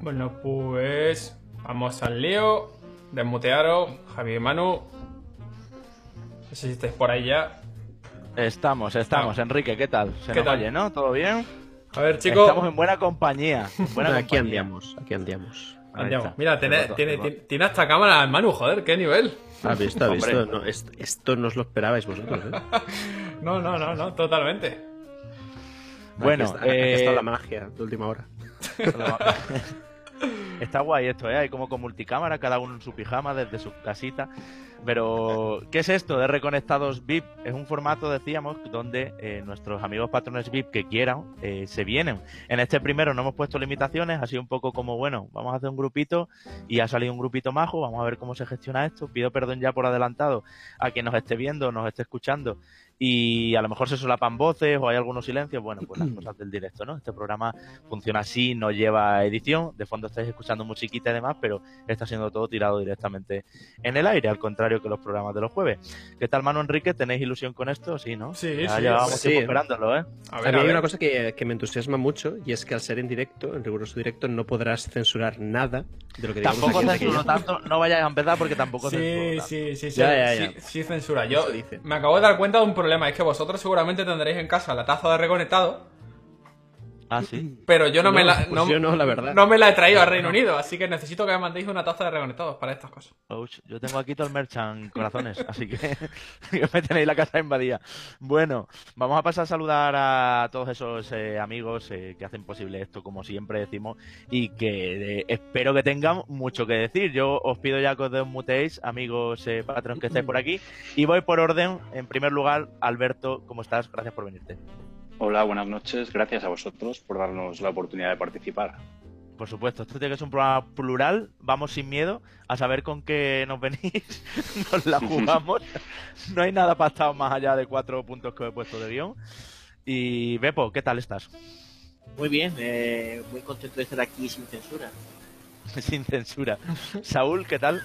Bueno, pues vamos al lío. Desmutearos, Javi y Manu. No sé si estáis por ahí ya. Estamos, estamos. Enrique, ¿qué tal? ¿Se ¿Qué nos tal? oye, no? ¿Todo bien? A ver, chicos. Estamos en buena compañía. Buena aquí compañía. andamos, aquí andamos. Ahí Andiamo. está. Mira, tiene, tiene, hasta cámara el Manu, joder, qué nivel. ¿Has visto? ¿Has Hombre. visto? No, esto, esto no os lo esperabais vosotros, ¿eh? No, no, no, no, totalmente. Bueno, Aquí está, aquí eh, está la magia de última hora. Está guay esto, ¿eh? Hay como con multicámara, cada uno en su pijama desde su casita. Pero, ¿qué es esto de Reconectados VIP? Es un formato, decíamos, donde eh, nuestros amigos patrones VIP que quieran eh, se vienen. En este primero no hemos puesto limitaciones, ha sido un poco como, bueno, vamos a hacer un grupito y ha salido un grupito majo, vamos a ver cómo se gestiona esto. Pido perdón ya por adelantado a quien nos esté viendo, nos esté escuchando y a lo mejor se solapan voces o hay algunos silencios. Bueno, pues las cosas del directo, ¿no? Este programa funciona así, no lleva edición. De fondo estáis escuchando musiquita y demás, pero está siendo todo tirado directamente en el aire, al contrario que los programas de los jueves. ¿Qué tal, Manu Enrique? ¿Tenéis ilusión con esto? Sí, ¿no? Sí, ya sí, llevábamos sí. tiempo esperándolo, ¿eh? A A ver, mí a hay ver. una cosa que, que me entusiasma mucho y es que al ser en directo, en riguroso directo, no podrás censurar nada de lo que digamos Tampoco aquí censuro tanto, no vayáis a empezar porque tampoco Sí, censuro tanto. sí, sí, sí, Ya, ya, ya. sí, sí, censura. Yo me acabo de dar cuenta de un problema, es que vosotros seguramente tendréis en casa la taza de reconectado, Ah, sí. pero yo no, me la pues yo no, la verdad. no me la he traído a Reino Unido, así que necesito que me mandéis una taza de reconectados para estas cosas. Ouch, yo tengo aquí todo el merchant corazones, así que, me tenéis la casa invadida. Bueno, vamos a pasar a saludar a todos esos eh, amigos eh, que hacen posible esto, como siempre decimos, y que eh, espero que tengan mucho que decir. Yo os pido ya que os muteéis, amigos eh, patrons que estáis por aquí, y voy por orden. En primer lugar, Alberto, ¿cómo estás? Gracias por venirte. Hola, buenas noches. Gracias a vosotros por darnos la oportunidad de participar. Por supuesto, esto tiene que ser un programa plural. Vamos sin miedo a saber con qué nos venís. nos la jugamos. no hay nada pactado más allá de cuatro puntos que he puesto de guion. Y Bepo, ¿qué tal estás? Muy bien, eh, muy contento de estar aquí sin censura. sin censura. Saúl, ¿qué tal?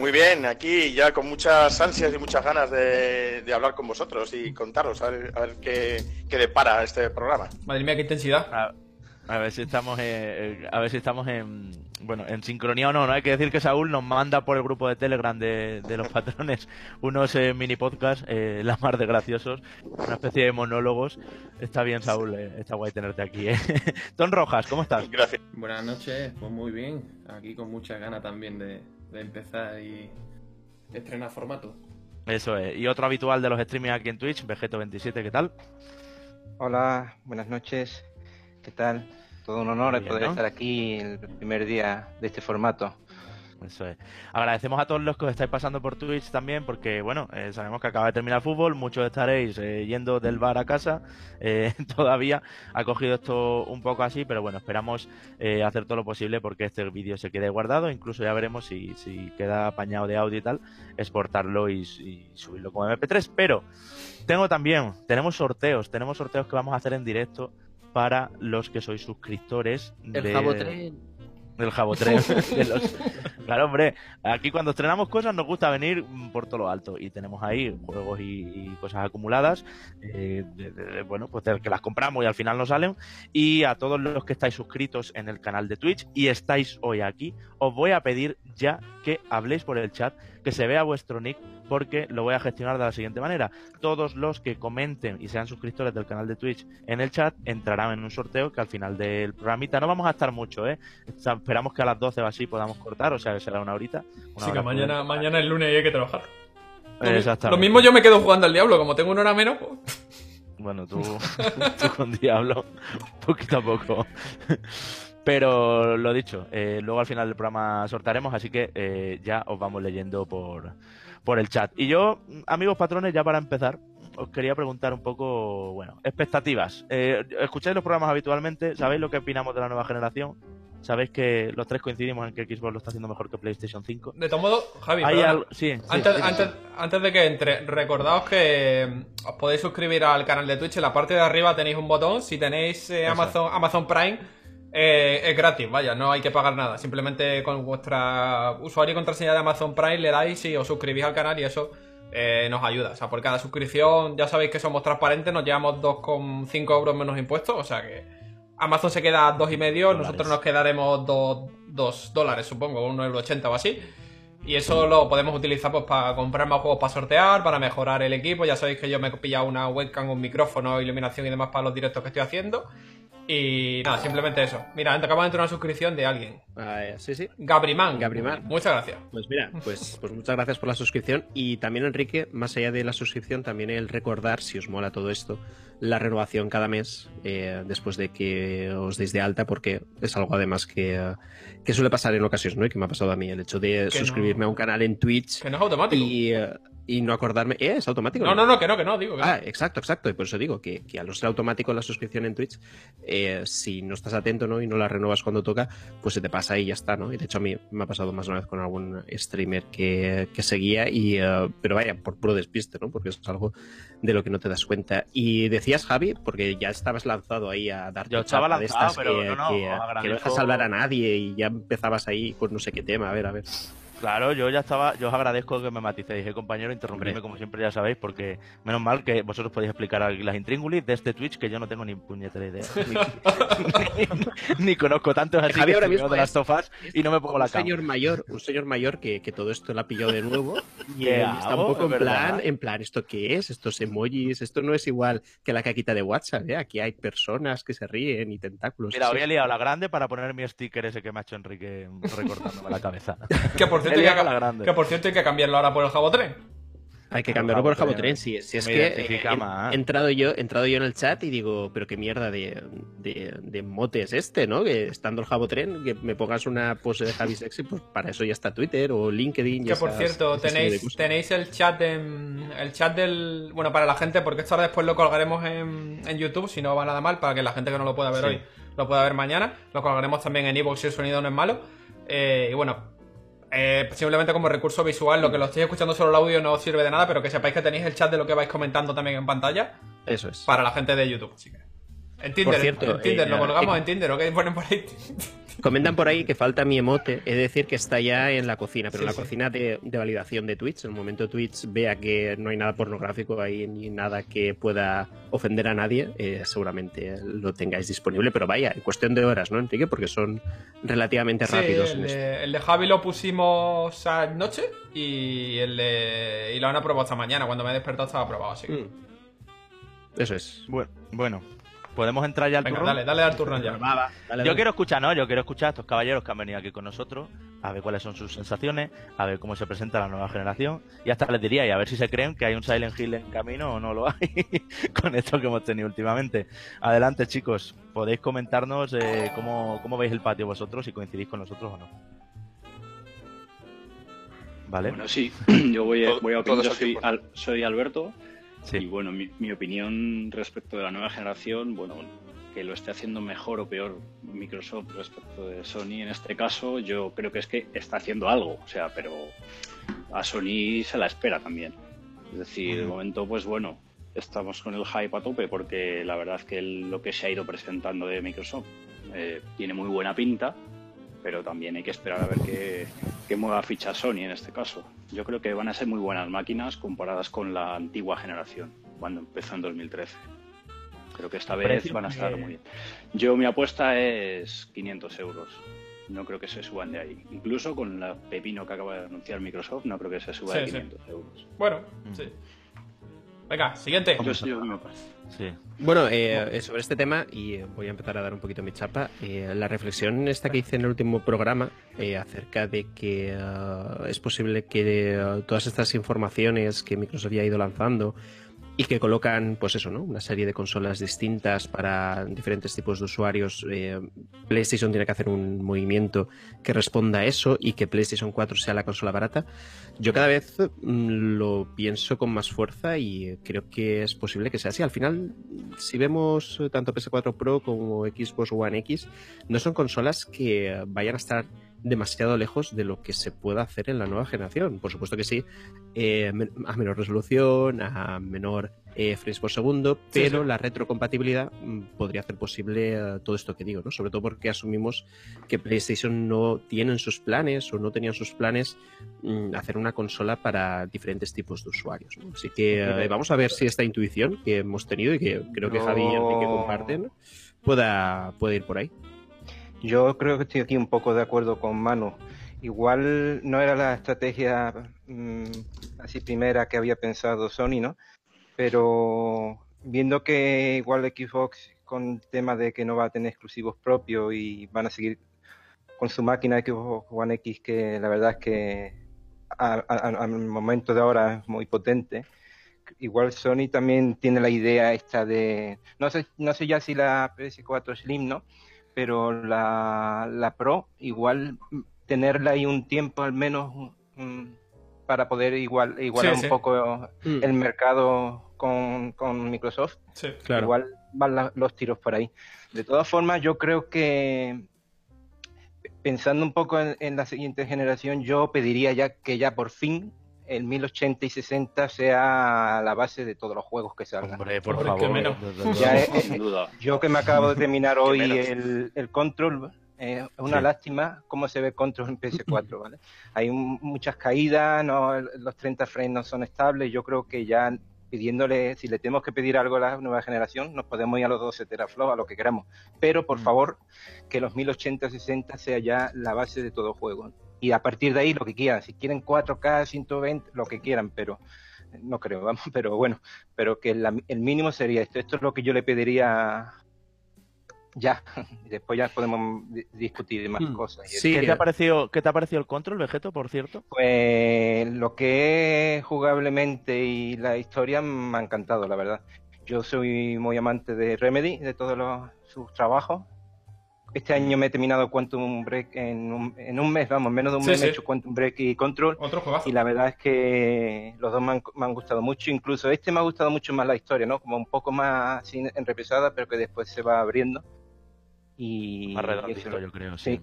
Muy bien, aquí ya con muchas ansias y muchas ganas de, de hablar con vosotros y contaros a ver, a ver qué, qué depara este programa. Madre mía, qué intensidad. A, a ver si estamos en, eh, a ver si estamos en bueno en sincronía o no. No hay que decir que Saúl nos manda por el grupo de Telegram de, de los patrones unos eh, mini podcasts, eh, la mar de graciosos, una especie de monólogos. Está bien, Saúl, eh, está guay tenerte aquí. ¿eh? Ton Rojas, ¿cómo estás? Gracias. Buenas noches, pues muy bien. Aquí con muchas ganas también de, de empezar y estrenar formato. Eso es. Y otro habitual de los streaming aquí en Twitch, Vegeto27, ¿qué tal? Hola, buenas noches. ¿Qué tal? Todo un honor Muy bien, poder ¿no? estar aquí el primer día de este formato. Eso es. Agradecemos a todos los que os estáis pasando por Twitch también, porque bueno, eh, sabemos que acaba de terminar el fútbol, muchos estaréis eh, yendo del bar a casa, eh, todavía ha cogido esto un poco así, pero bueno, esperamos eh, hacer todo lo posible porque este vídeo se quede guardado, incluso ya veremos si, si queda apañado de audio y tal, exportarlo y, y subirlo como MP3, pero tengo también, tenemos sorteos, tenemos sorteos que vamos a hacer en directo para los que sois suscriptores El de- Jabotren. Del jabotren. de los- Claro, hombre, aquí cuando estrenamos cosas nos gusta venir por todo lo alto y tenemos ahí juegos y, y cosas acumuladas, eh, de- de- bueno, pues de que las compramos y al final no salen. Y a todos los que estáis suscritos en el canal de Twitch y estáis hoy aquí, os voy a pedir ya que habléis por el chat, que se vea vuestro nick, porque lo voy a gestionar de la siguiente manera. Todos los que comenten y sean suscriptores del canal de Twitch en el chat entrarán en un sorteo que al final del programita no vamos a estar mucho, ¿eh? Esperamos que a las 12 o así podamos cortar, o sea que será una horita. una Así que mañana, mañana es lunes y hay que trabajar. Exactamente. lo mismo yo me quedo jugando al diablo, como tengo una hora menos. pues- Bueno, tú, tú con Diablo, poquito a poco. Pero lo dicho, eh, luego al final del programa sortaremos, así que eh, ya os vamos leyendo por, por el chat. Y yo, amigos patrones, ya para empezar, os quería preguntar un poco, bueno, expectativas. Eh, ¿Escucháis los programas habitualmente? ¿Sabéis lo que opinamos de la nueva generación? ¿Sabéis que los tres coincidimos en que Xbox lo está haciendo mejor que PlayStation 5? De todos modos, Javi, algo- sí, sí, antes, sí, antes, antes de que entre, recordaos que mm, os podéis suscribir al canal de Twitch. En la parte de arriba tenéis un botón. Si tenéis eh. Amazon, Amazon Prime, eh, es gratis, vaya, no hay que pagar nada. Simplemente con vuestra usuario y contraseña de Amazon Prime le dais y os suscribís al canal y eso eh, nos ayuda. O sea, por cada suscripción, ya sabéis que somos transparentes, nos llevamos 2,5 euros menos impuestos, o sea que Amazon se queda a dos y medio, Dólares. nosotros nos quedaremos dos, dos dólares, supongo, un euro ochenta o así. Y eso lo podemos utilizar pues para comprar más juegos para sortear, para mejorar el equipo. Ya sabéis que yo me he pillado una webcam, un micrófono, iluminación y demás para los directos que estoy haciendo. Y nada, simplemente eso. Mira, acabamos de entrar una suscripción de alguien. Ah, eh, sí, sí. Gabriman. Gabriman. Muchas gracias. Pues mira, pues, pues muchas gracias por la suscripción. Y también, Enrique, más allá de la suscripción, también el recordar, si os mola todo esto, la renovación cada mes eh, después de que os deis de alta, porque es algo además que, eh, que suele pasar en ocasiones, ¿no? Y que me ha pasado a mí, el hecho de suscribirme no- a un canal en Twitch Que no es automático. y, eh, y no acordarme. ¿Eh? ¿Es automático? No, no, no, que no, que no, digo que no. Ah, exacto, exacto. Y por eso digo que, que al no ser automático la suscripción en Twitch, eh, si no estás atento ¿no? y no la renovas cuando toca, pues se te pasa y ya está, ¿no? Y de hecho a mí me ha pasado más de una vez con algún streamer que, que seguía, y, eh, pero vaya, por puro despiste, ¿no? Porque eso es algo de lo que no te das cuenta. Y decías, Javi, porque ya estabas lanzado ahí a dar Yo estaba chapa de lanzado, estas pero que, no, no, que- no dejas hablar a nadie y ya empezabas ahí con no sé qué tema. A ver, a ver. Claro, yo ya estaba, yo os agradezco que me maticéis, eh, compañero, interrumpirme como siempre ya sabéis, porque menos mal que vosotros podéis explicar aquí las intríngulis de este Twitch que yo no tengo ni puñetera idea. Ni, ni conozco tantos así Javi que ahora estudiado mismo de las tofas y no me pongo la un cama. señor mayor, un señor mayor que, que todo esto lo ha pillado de nuevo y ¿Qué él está un hago? poco en plan, en plan, ¿esto qué es? Estos emojis, esto no es igual que la caquita de WhatsApp, ¿eh? Aquí hay personas que se ríen y tentáculos. Mira, Eso- hoy he liado la grande para poner mi sticker ese que me ha hecho Enrique recortándome la cabeza. Que por cierto, Hay que, liado la grande. que por cierto hay que cambiarlo ahora por el Jabotren. Hay que cambiarlo por el Jabotren, Jabotren, si, si es me que eh, he, entrado yo, he entrado yo en el chat y digo, pero qué mierda de, de, de mote es este, ¿no? Que estando el Jabotren, que me pongas una pose de Javi Sexy, pues para eso ya está Twitter o LinkedIn. y Que por esas- cierto, tenéis, tenéis el chat en, el chat del. Bueno, para la gente, porque esto ahora después lo colgaremos en, en YouTube, si no va nada mal, para que la gente que no lo pueda ver Sí. hoy lo pueda ver mañana. Lo colgaremos también en Evox si el sonido no es malo. Eh, y bueno, eh, simplemente como recurso visual, lo que lo estéis escuchando solo el audio no os sirve de nada, pero que sepáis que tenéis el chat de lo que vais comentando también en pantalla Eso es. para la gente de YouTube. Así que. En Tinder, cierto, en Tinder, eh, lo colgamos eh, en Tinder, ¿o qué ponen por ahí? Comentan por ahí que falta mi emote, es decir, que está ya en la cocina, pero Sí, la sí. cocina de, de validación de Twitch. En el momento Twitch vea que no hay nada pornográfico ahí ni nada que pueda ofender a nadie, eh, seguramente lo tengáis disponible. Pero vaya, en cuestión de horas, ¿no, Enrique? Porque son relativamente Sí, rápidos. el en de, el de Javi lo pusimos anoche y el de, y lo han aprobado esta mañana. Cuando me he despertado estaba aprobado, así que. Mm. Eso es. Bueno, bueno, podemos entrar ya al Venga, turrón? dale, dale al turno ya. Va, va, dale, Yo dale. quiero escuchar, ¿no? Yo quiero escuchar a estos caballeros que han venido aquí con nosotros, a ver cuáles son sus sensaciones, a ver cómo se presenta la nueva generación, y hasta les diría, y a ver si se creen que hay un Silent Hill en camino o no lo hay, con esto que hemos tenido últimamente. Adelante, chicos, podéis comentarnos eh, cómo, cómo veis el patio vosotros, si coincidís con nosotros o no. ¿Vale? Bueno, sí, yo voy a, voy a opinar. Yo. Al- soy Alberto Sí. y bueno, mi, mi opinión respecto de la nueva generación, bueno, que lo esté haciendo mejor o peor Microsoft respecto de Sony en este caso, yo creo que es que está haciendo algo, o sea, pero a Sony se la espera también. Es decir, de momento, pues bueno, estamos con el hype a tope porque la verdad es que lo que se ha ido presentando de Microsoft eh, tiene muy buena pinta, pero también hay que esperar a ver qué, qué mueva ficha Sony en este caso. Yo creo que van a ser muy buenas máquinas comparadas con la antigua generación, cuando empezó en 2013. Creo que esta vez Precio, van a estar muy bien. Yo mi apuesta es 500 euros. No creo que se suban de ahí. Incluso con la pepino que acaba de anunciar Microsoft, no creo que se suba Sí, de sí. 500 euros. Bueno, Mm. sí. Venga, siguiente. Yo, yo me apuesto. Sí. Bueno, eh, eh, sobre este tema, y eh, voy a empezar a dar un poquito mi chapa, eh, la reflexión esta que hice en el último programa eh, acerca de que ah, es posible que ah, todas estas informaciones que Microsoft ya ha ido lanzando y que colocan, pues eso, ¿no? Una serie de consolas distintas para diferentes tipos de usuarios. eh, PlayStation tiene que hacer un movimiento que responda a eso y que PlayStation 4 sea la consola barata. Yo cada vez mm, lo pienso con más fuerza y creo que es posible que sea así. Al final, si vemos tanto PS4 Pro como Xbox One X, no son consolas que vayan a estar demasiado lejos de lo que se pueda hacer en la nueva generación. Por supuesto que sí, eh, a menor resolución, a menor eh, frames por segundo, pero sí. la retrocompatibilidad mm, podría hacer posible eh, todo esto que digo, ¿no? Sobre todo porque asumimos que PlayStation no tiene en sus planes o no tenía en sus planes mm, hacer una consola para diferentes tipos de usuarios. ¿no? Así que eh, vamos a ver si esta intuición que hemos tenido y que creo que No. Javi y Enrique comparten, pueda, puede ir por ahí. Yo creo que estoy aquí un poco de acuerdo con Manu. Igual no era la estrategia mm, así primera que había pensado Sony, ¿no? Pero viendo que igual Xbox con el tema de que no va a tener exclusivos propios y van a seguir con su máquina Xbox One X, que la verdad es que al momento de ahora es muy potente. Igual Sony también tiene la idea esta de, no sé, no sé ya si la PS4 Slim, ¿no? Pero la, la Pro, igual tenerla ahí un tiempo al menos mm, para poder igual igualar un poco mm. el mercado con, con Microsoft. claro. Igual van los tiros por ahí. De todas formas, yo creo que pensando un poco en, la siguiente generación, yo pediría ya que ya por fin el 1080 y 60 sea la base de todos los juegos que salgan. Hombre, por favor. Menos. yo que me acabo de terminar hoy el, el, Control, es una lástima cómo se ve Control en PS4, ¿vale? Hay muchas caídas, no, los 30 frames no son estables, yo creo que ya pidiéndole, si le tenemos que pedir algo a la nueva generación, nos podemos ir a los 12 teraflops, a lo que queramos. Pero, por mm. favor, que los 1080-60 sea ya la base de todo juego. Y a partir de ahí, lo que quieran. Si quieren 4K, 120, lo que quieran, pero no creo, vamos, pero bueno, pero que el mínimo sería esto. Esto es lo que yo le pediría ya, después ya podemos discutir más hmm. cosas. ¿Qué, te ha parecido, ¿Qué te ha parecido el control, Vegeto, por cierto? Pues lo que es jugablemente y la historia me ha encantado, la verdad. Yo soy muy amante de Remedy, de todos los, sus trabajos. Este año me he terminado Quantum Break en un, en un mes, vamos, menos de un mes he hecho Quantum Break y Control. Otro Y la verdad es que los dos me han, me han, gustado mucho. Incluso este me ha gustado mucho más la historia, ¿no? Como un poco más enrepesada, pero que después se va abriendo. Y, Más redondito, yo creo, sí.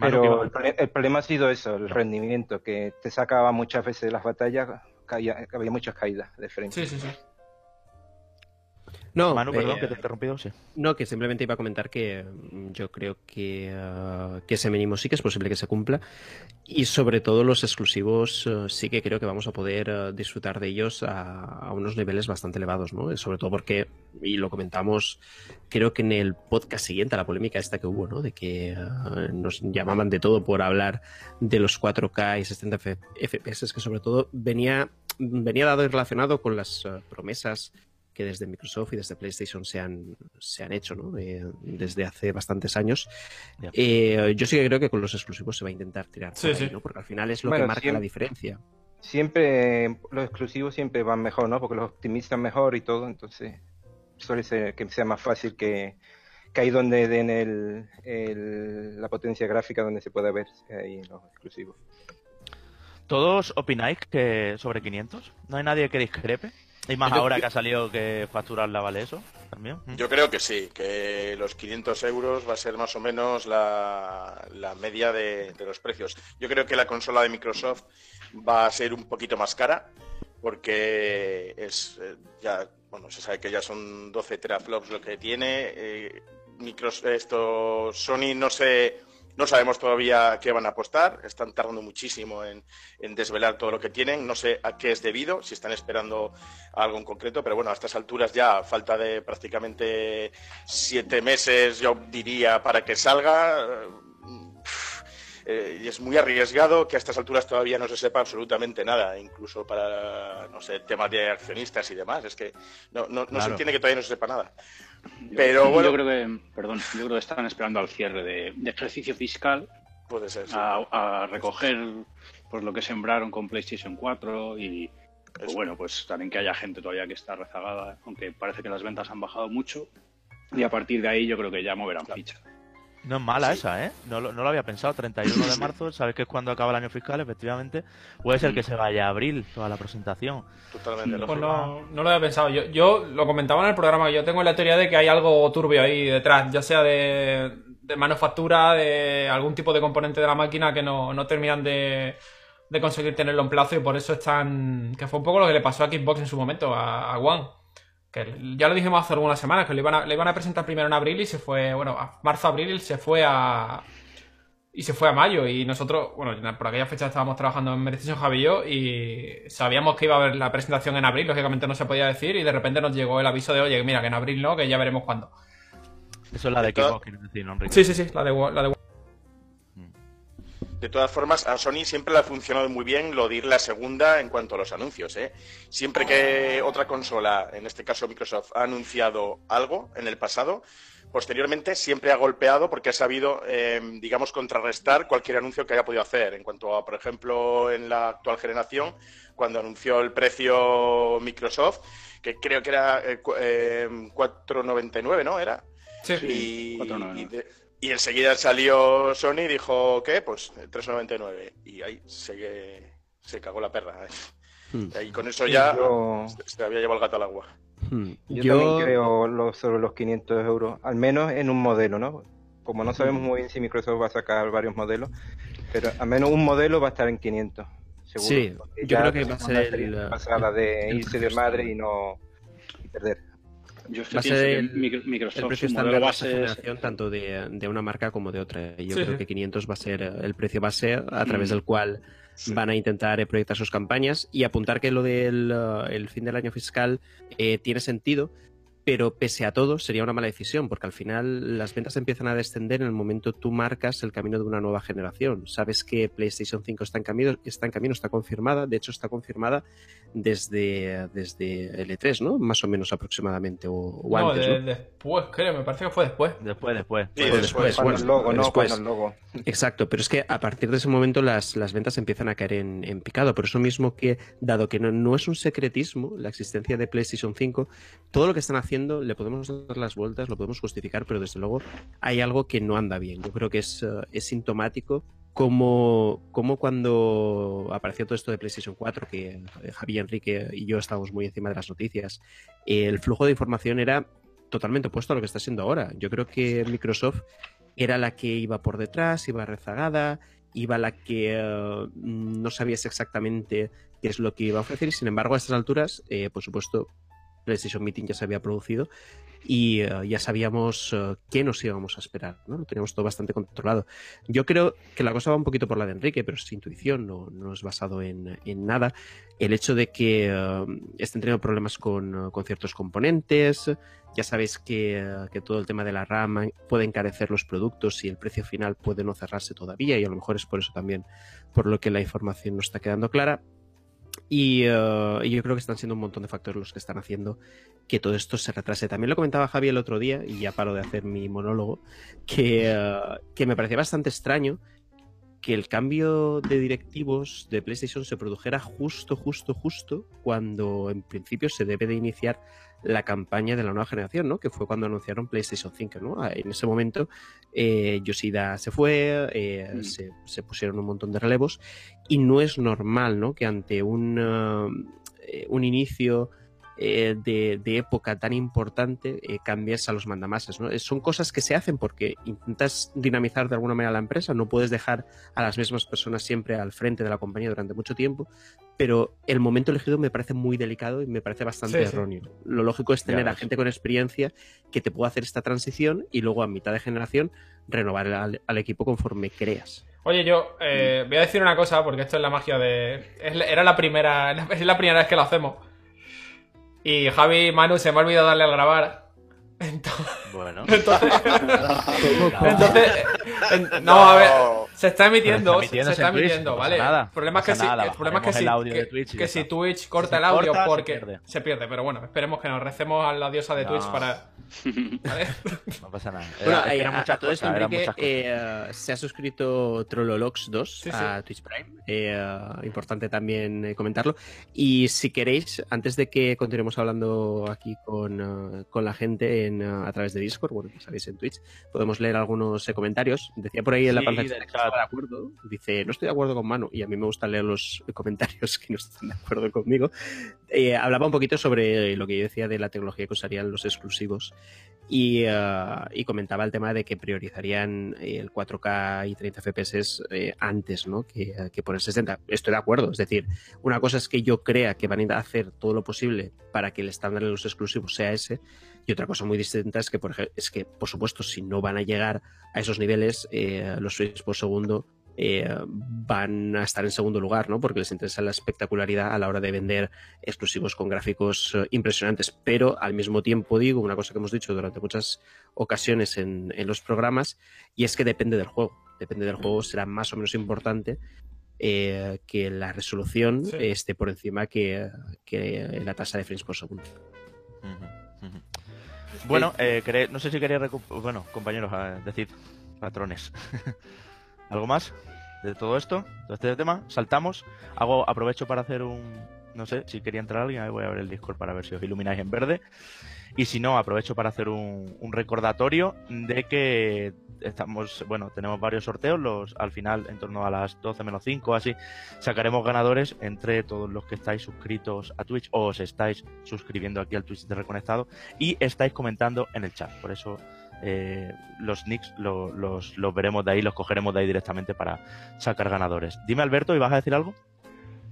Pero el, problema ha sido eso, el rendimiento, que te sacaba muchas veces de las batallas, caía, había muchas caídas de frente. Sí, sí, sí. No, Manu, perdón, eh, que te he interrumpido, sí. No, que simplemente iba a comentar que mm, yo creo que, uh, que, ese mínimo sí que es posible que se cumpla y sobre todo los exclusivos uh, sí que creo que vamos a poder uh, disfrutar de ellos a, a, unos niveles bastante elevados, ¿no? Sobre todo porque, y lo comentamos creo que en el podcast siguiente a la polémica esta que hubo, ¿no? De que nos llamaban de todo por hablar de los 4K y 60 FPS, que sobre todo venía, venía dado y relacionado con las promesas que desde Microsoft y desde PlayStation se han, se han hecho ¿no? Eh, desde hace bastantes años. Eh, yo sí que creo que con los exclusivos se va a intentar tirar ¿no? porque al final es lo que marca la diferencia. Siempre los exclusivos siempre van mejor, ¿no? Porque los optimizan mejor y todo, entonces suele ser que sea más fácil que, que ahí donde den el, la potencia gráfica donde se pueda ver ahí los exclusivos. ¿Todos opináis que sobre 500? ¿No hay nadie que discrepe? Y más ahora que ha salido que facturar la vale eso también. Yo creo que sí, que los 500 euros va a ser más o menos la, media de, los precios. Yo creo que la consola de Microsoft va a ser un poquito más cara porque es eh, ya, bueno, se sabe que ya son 12 teraflops lo que tiene. Eh, Microsoft, esto, Sony no sé no sabemos todavía qué van a apostar, están tardando muchísimo en, desvelar todo lo que tienen, no sé a qué es debido, si están esperando algo en concreto, pero bueno, a estas alturas ya, falta de prácticamente siete meses, yo diría, para que salga, eh, y es muy arriesgado que a estas alturas todavía no se sepa absolutamente nada, incluso para, no sé, temas de accionistas y demás, es que no, no, se entiende que todavía no se sepa nada. Pero bueno. Yo creo que, perdón, yo creo que están esperando al cierre de, ejercicio fiscal. Puede ser. A, recoger pues lo que sembraron con PlayStation 4 y pues, bueno, pues también que haya gente todavía que está rezagada, aunque parece que las ventas han bajado mucho. Y a partir de ahí yo creo que ya moverán ficha. No es mala esa, ¿eh? No lo, no lo había pensado. 31 de marzo, sabes que es cuando acaba el año fiscal, efectivamente. Puede ser que se vaya a abril toda la presentación. Totalmente. Pues no, no, lo había pensado. Yo, yo lo comentaba en el programa. Yo tengo la teoría de que hay algo turbio ahí detrás, ya sea de, de manufactura, de algún tipo de componente de la máquina que no, no terminan de, de conseguir tenerlo en plazo y por eso están. Que fue un poco lo que le pasó a Xbox en su momento, a, a One ya lo dijimos hace algunas semanas, que le iban, a, le iban a presentar primero en abril y se fue, bueno, a marzo-abril se fue a... Y se fue a mayo y nosotros, bueno, por aquella fecha estábamos trabajando en Medicine Javi y yo y sabíamos que iba a haber la presentación en abril, lógicamente no se podía decir y de repente nos llegó el aviso de, oye, mira, que en abril no, que ya veremos cuándo. Eso es la de Xbox, quiero decir, ¿no, Enrique? Sí, sí, sí, la de, la de De todas formas, a Sony siempre le ha funcionado muy bien lo de ir la segunda en cuanto a los anuncios. ¿eh? Siempre que otra consola, en este caso Microsoft, ha anunciado algo en el pasado, posteriormente siempre ha golpeado porque ha sabido, eh, digamos, contrarrestar cualquier anuncio que haya podido hacer. En cuanto a, por ejemplo, en la actual generación, cuando anunció el precio Microsoft, que creo que era eh, cu- eh, 4,99, ¿no? Era. Sí. Y, 4,99. Y enseguida salió Sony y dijo, ¿qué? Pues 3,99. Y ahí se, se cagó la perra. Hmm. Y con eso ya Yo, se, había llevado el gato al agua. Hmm. yo Yo- también creo lo- sobre los 500 euros, al menos en un modelo, ¿no? Como no sabemos muy bien si Microsoft va a sacar varios modelos, pero al menos un modelo va a estar en 500. Seguro, Sí, yo creo que va a ser la pasada de el irse de madre y no y perder. Yo es que Va pienso ser que el- el Microsoft, precio estándar de esta base es- generación tanto de, de una marca como de otra. Yo Sí, creo sí. que 500 va a ser el precio base a través Mm. del cual van a intentar eh, proyectar sus campañas y apuntar que lo del eh, el fin del año fiscal eh, tiene sentido, pero pese a todo sería una mala decisión porque al final las ventas empiezan a descender en el momento tú marcas el camino de una nueva generación. Sabes que PlayStation 5 está en camino, está en camino, está confirmada, de hecho está confirmada desde, desde el E3, ¿no? Más o menos aproximadamente o, o No, antes, de- ¿no? después, creo, me parece que fue después. Después, después. Sí, después. después, bueno, el logo, ¿no? después. Cuando el logo. Exacto, pero es que a partir de ese momento las, las ventas empiezan a caer en, en picado. Por eso mismo que, dado que no, no es un secretismo la existencia de PlayStation 5, todo lo que están haciendo le podemos dar las vueltas, lo podemos justificar, pero desde luego hay algo que no anda bien. Yo creo que es, eh, es sintomático como, como cuando apareció todo esto de PlayStation 4, que eh, Javi, Enrique y yo estábamos muy encima de las noticias, el flujo de información era totalmente opuesto a lo que está siendo ahora. Yo creo que Microsoft era la que iba por detrás, iba rezagada, iba la que eh, no sabías exactamente qué es lo que iba a ofrecer y sin embargo a estas alturas, por supuesto, PlayStation Meeting ya se había producido y eh, ya sabíamos eh, qué nos íbamos a esperar, ¿no? Lo teníamos todo bastante controlado. Yo creo que la cosa va un poquito por la de Enrique, pero es intuición, no, no es basado en, en nada. El hecho de que eh, estén teniendo problemas con, con ciertos componentes, ya sabéis que, que todo el tema de la RAM puede encarecer los productos y el precio final puede no cerrarse todavía y a lo mejor es por eso también por lo que la información no está quedando clara. Y, eh, y yo creo que están siendo un montón de factores los que están haciendo que todo esto se retrase. También lo comentaba Javi el otro día, y ya paro de hacer mi monólogo, que, eh, que me parecía bastante extraño que el cambio de directivos de PlayStation se produjera justo, justo, justo cuando en principio se debe de iniciar la campaña de la nueva generación, ¿no? Que fue cuando anunciaron PlayStation 5, ¿no? En ese momento eh, Yoshida se fue, eh, Mm. se, se pusieron un montón de relevos y no es normal, ¿no? Que ante un, uh, eh, un inicio eh, de, de época tan importante eh, cambies a los mandamases, ¿no? Son cosas que se hacen porque intentas dinamizar de alguna manera la empresa, no puedes dejar a las mismas personas siempre al frente de la compañía durante mucho tiempo, pero el momento elegido me parece muy delicado y me parece bastante Sí, sí. erróneo. Lo lógico es tener a gente con experiencia que te pueda hacer esta transición y luego a mitad de generación renovar al, al equipo conforme creas. Oye, yo eh, voy a decir una cosa, porque esto es la magia de. era la primera. Es la primera vez que lo hacemos. Y Javi Manu se me ha olvidado darle al grabar. Entonces. Bueno. Entonces, entonces, en- no, a ver, se está emitiendo, Pero está emitiendo se está Twitch, emitiendo, no ¿vale? nada, el problema es que no si, nada, el problema es que si, el audio que, de Twitch que si. Twitch corta se el audio corta, se porque pierde. se pierde, pero bueno, esperemos que nos recemos a la diosa de No. Twitch para, ¿vale? No pasa nada. Bueno, Era- eh, muchas a todo esto, Enrique, eh, se ha suscrito Trollolox 2 Sí, sí. a Twitch Prime. eh, importante también eh, comentarlo. Y si queréis, antes de que continuemos hablando aquí con, eh, con la gente en, eh, a través de Discord, bueno, ya sabéis en Twitch, podemos leer algunos eh, comentarios. Decía por ahí en la Sí, pantalla que estaba de acuerdo. Dice, no estoy de acuerdo con Manu. Y a mí me gusta leer los comentarios que no están de acuerdo conmigo. Eh, hablaba un poquito sobre lo que yo decía de la tecnología que usarían los exclusivos y, eh, y comentaba el tema de que priorizarían eh, el 4K y 30 FPS eh, antes ¿no? que, que por el 60. Estoy de acuerdo, es decir, una cosa es que yo crea que van a hacer todo lo posible para que el estándar de los exclusivos sea ese y otra cosa muy distinta es que, por ejemplo, es que, por supuesto, si no van a llegar a esos niveles, eh, los frames por segundo eh, van a estar en segundo lugar, ¿no? Porque les interesa la espectacularidad a la hora de vender exclusivos con gráficos eh, impresionantes. Pero al mismo tiempo digo una cosa que hemos dicho durante muchas ocasiones en, en los programas, y es que depende del juego. Depende del juego, será más o menos importante eh, que la resolución Sí. esté por encima que, que la tasa de frames por segundo. Bueno, eh, no sé si quería Bueno, compañeros, eh, decid, patrones. ¿Algo más de todo esto? De este tema. Saltamos. Hago, aprovecho para hacer un. No sé, si quería entrar alguien, ahí voy a ver el Discord para ver si os ilumináis en verde. Y si no, aprovecho para hacer un, un recordatorio de que estamos, bueno, tenemos varios sorteos, los al final, en torno a las 12 menos 5, así, sacaremos ganadores entre todos los que estáis suscritos a Twitch o os estáis suscribiendo aquí al Twitch de Reconectado y estáis comentando en el chat. Por eso eh, los nicks lo- los, los veremos de ahí, los cogeremos de ahí directamente para sacar ganadores. Dime, Alberto, ¿y vas a decir algo?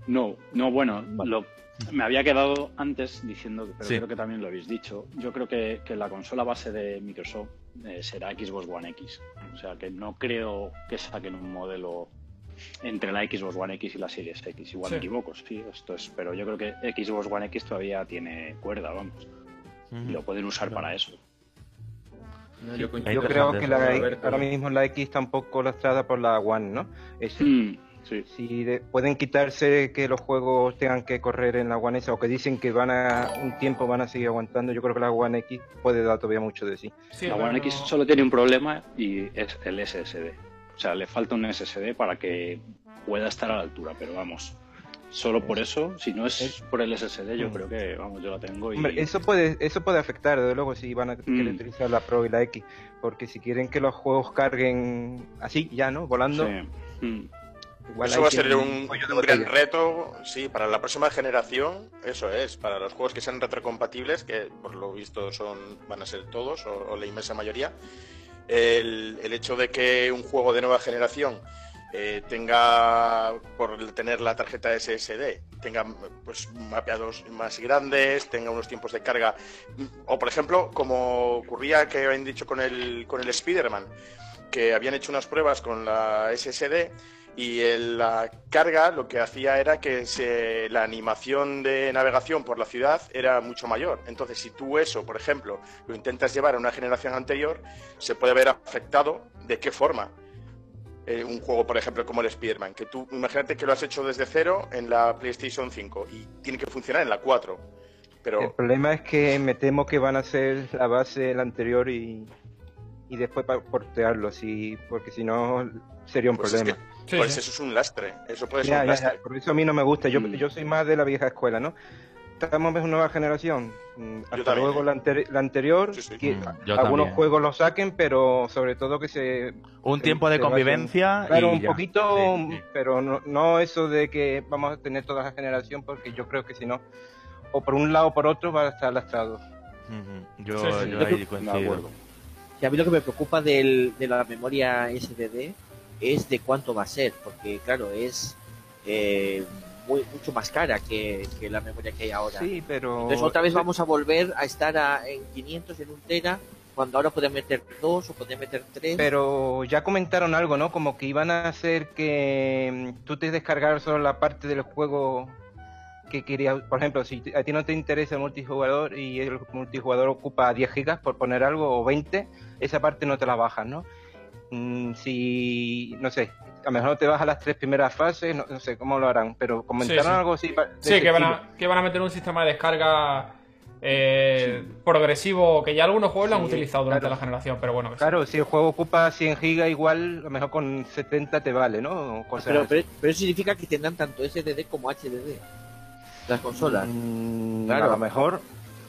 No, no, bueno, Vale. lo, me había quedado antes diciendo, pero Sí. creo que también lo habéis dicho. Yo creo que, que la consola base de Microsoft eh, será Xbox One X. O sea que no creo que saquen un modelo entre la Xbox One X y la Series X. Igual Sí. me equivoco, sí, esto es, pero yo creo que Xbox One X todavía tiene cuerda, vamos, y lo pueden usar para eso. No, yo creo que la, ahora mismo la X está un poco lastrada por la One, ¿no? Es- Mm, sí. si de- pueden quitarse que los juegos tengan que correr en la One S o que dicen que van a un tiempo van a seguir aguantando, yo creo que la One X puede dar todavía mucho de sí. Sí, la One X solo tiene un problema y es el SSD. O sea, le falta un SSD para que pueda estar a la altura, pero vamos. Solo por eso, si no es por el SSD, yo Mm. creo que, vamos, yo la tengo y... Hombre, eso puede eso puede afectar, desde luego, si van a querer Mm. utilizar la Pro y la X, porque si quieren que los juegos carguen así, ya, ¿no? Volando, Sí. Mm. Igual Eso va a ser un, un gran reto, sí, para la próxima generación, eso es, para los juegos que sean retrocompatibles, que por lo visto son van a ser todos, o, o la inmensa mayoría, el, el hecho de que un juego de nueva generación eh, tenga, por tener la tarjeta SSD, tenga pues mapeados más grandes, tenga unos tiempos de carga, o por ejemplo, como ocurría que habían dicho con el, con el Spider-Man, que habían hecho unas pruebas con la SSD y el- la carga lo que hacía era que se- la animación de navegación por la ciudad era mucho mayor. Entonces, si tú eso, por ejemplo, lo intentas llevar a una generación anterior, se puede ver afectado de qué forma. Eh, un juego, por ejemplo, como el Spider-Man, que tú imagínate que lo has hecho desde cero en la PlayStation 5 y tiene que funcionar en la 4. El Pero problema es que me temo que van a ser la base la anterior y, y después para portearlo así, porque si no sería un pues es problema. que- Sí, pues sí. eso es un lastre. Eso puede ser Ya, un lastre. ya, por eso a mí no me gusta. Yo, Mm. yo soy más de la vieja escuela, ¿no? Estamos en una nueva generación. Mm, Hasta también, luego ¿eh? la, anteri- la anterior. Sí, sí. que Mm, yo algunos también. juegos los saquen, pero sobre todo que se. Un se- tiempo de convivencia. Claro, y un ya. poquito, Sí, sí. pero no, no eso de que vamos a tener toda la generación, porque yo creo que si no, o por un lado o por otro va a estar lastrado. Yo, Sí, sí. yo Yo ahí coincido. Y a mí lo que me preocupa del- de la memoria SDD es de cuánto va a ser, porque claro, es eh, muy, mucho más cara que, que la memoria que hay ahora. Sí, pero. Entonces otra vez vamos a volver a estar a- en 500, en un tera, cuando ahora pueden meter dos o pueden meter tres. Pero ya comentaron algo, ¿no? Como que iban a hacer que mm, tú te descargaras solo la parte del juego que querías. Por ejemplo, si a ti no te interesa el multijugador y el multijugador ocupa 10 gigas, por poner algo, o 20, esa parte no te la bajas, ¿no? Mm, si, no sé, a lo mejor no te bajas las tres primeras fases, no, no sé cómo lo harán, pero comentaron Sí, sí. algo así. Sí, que van, a, que van a meter un sistema de descarga eh, progresivo que ya algunos juegos lo han utilizado durante claro. la generación, pero bueno. que sí. Claro, si el juego ocupa 100 gigas, igual, a lo mejor con 70 te vale, ¿no? Cosas pero, pero, pero eso significa que tendrán tanto SDD como HDD. Las consolas. Mm, Claro. A lo mejor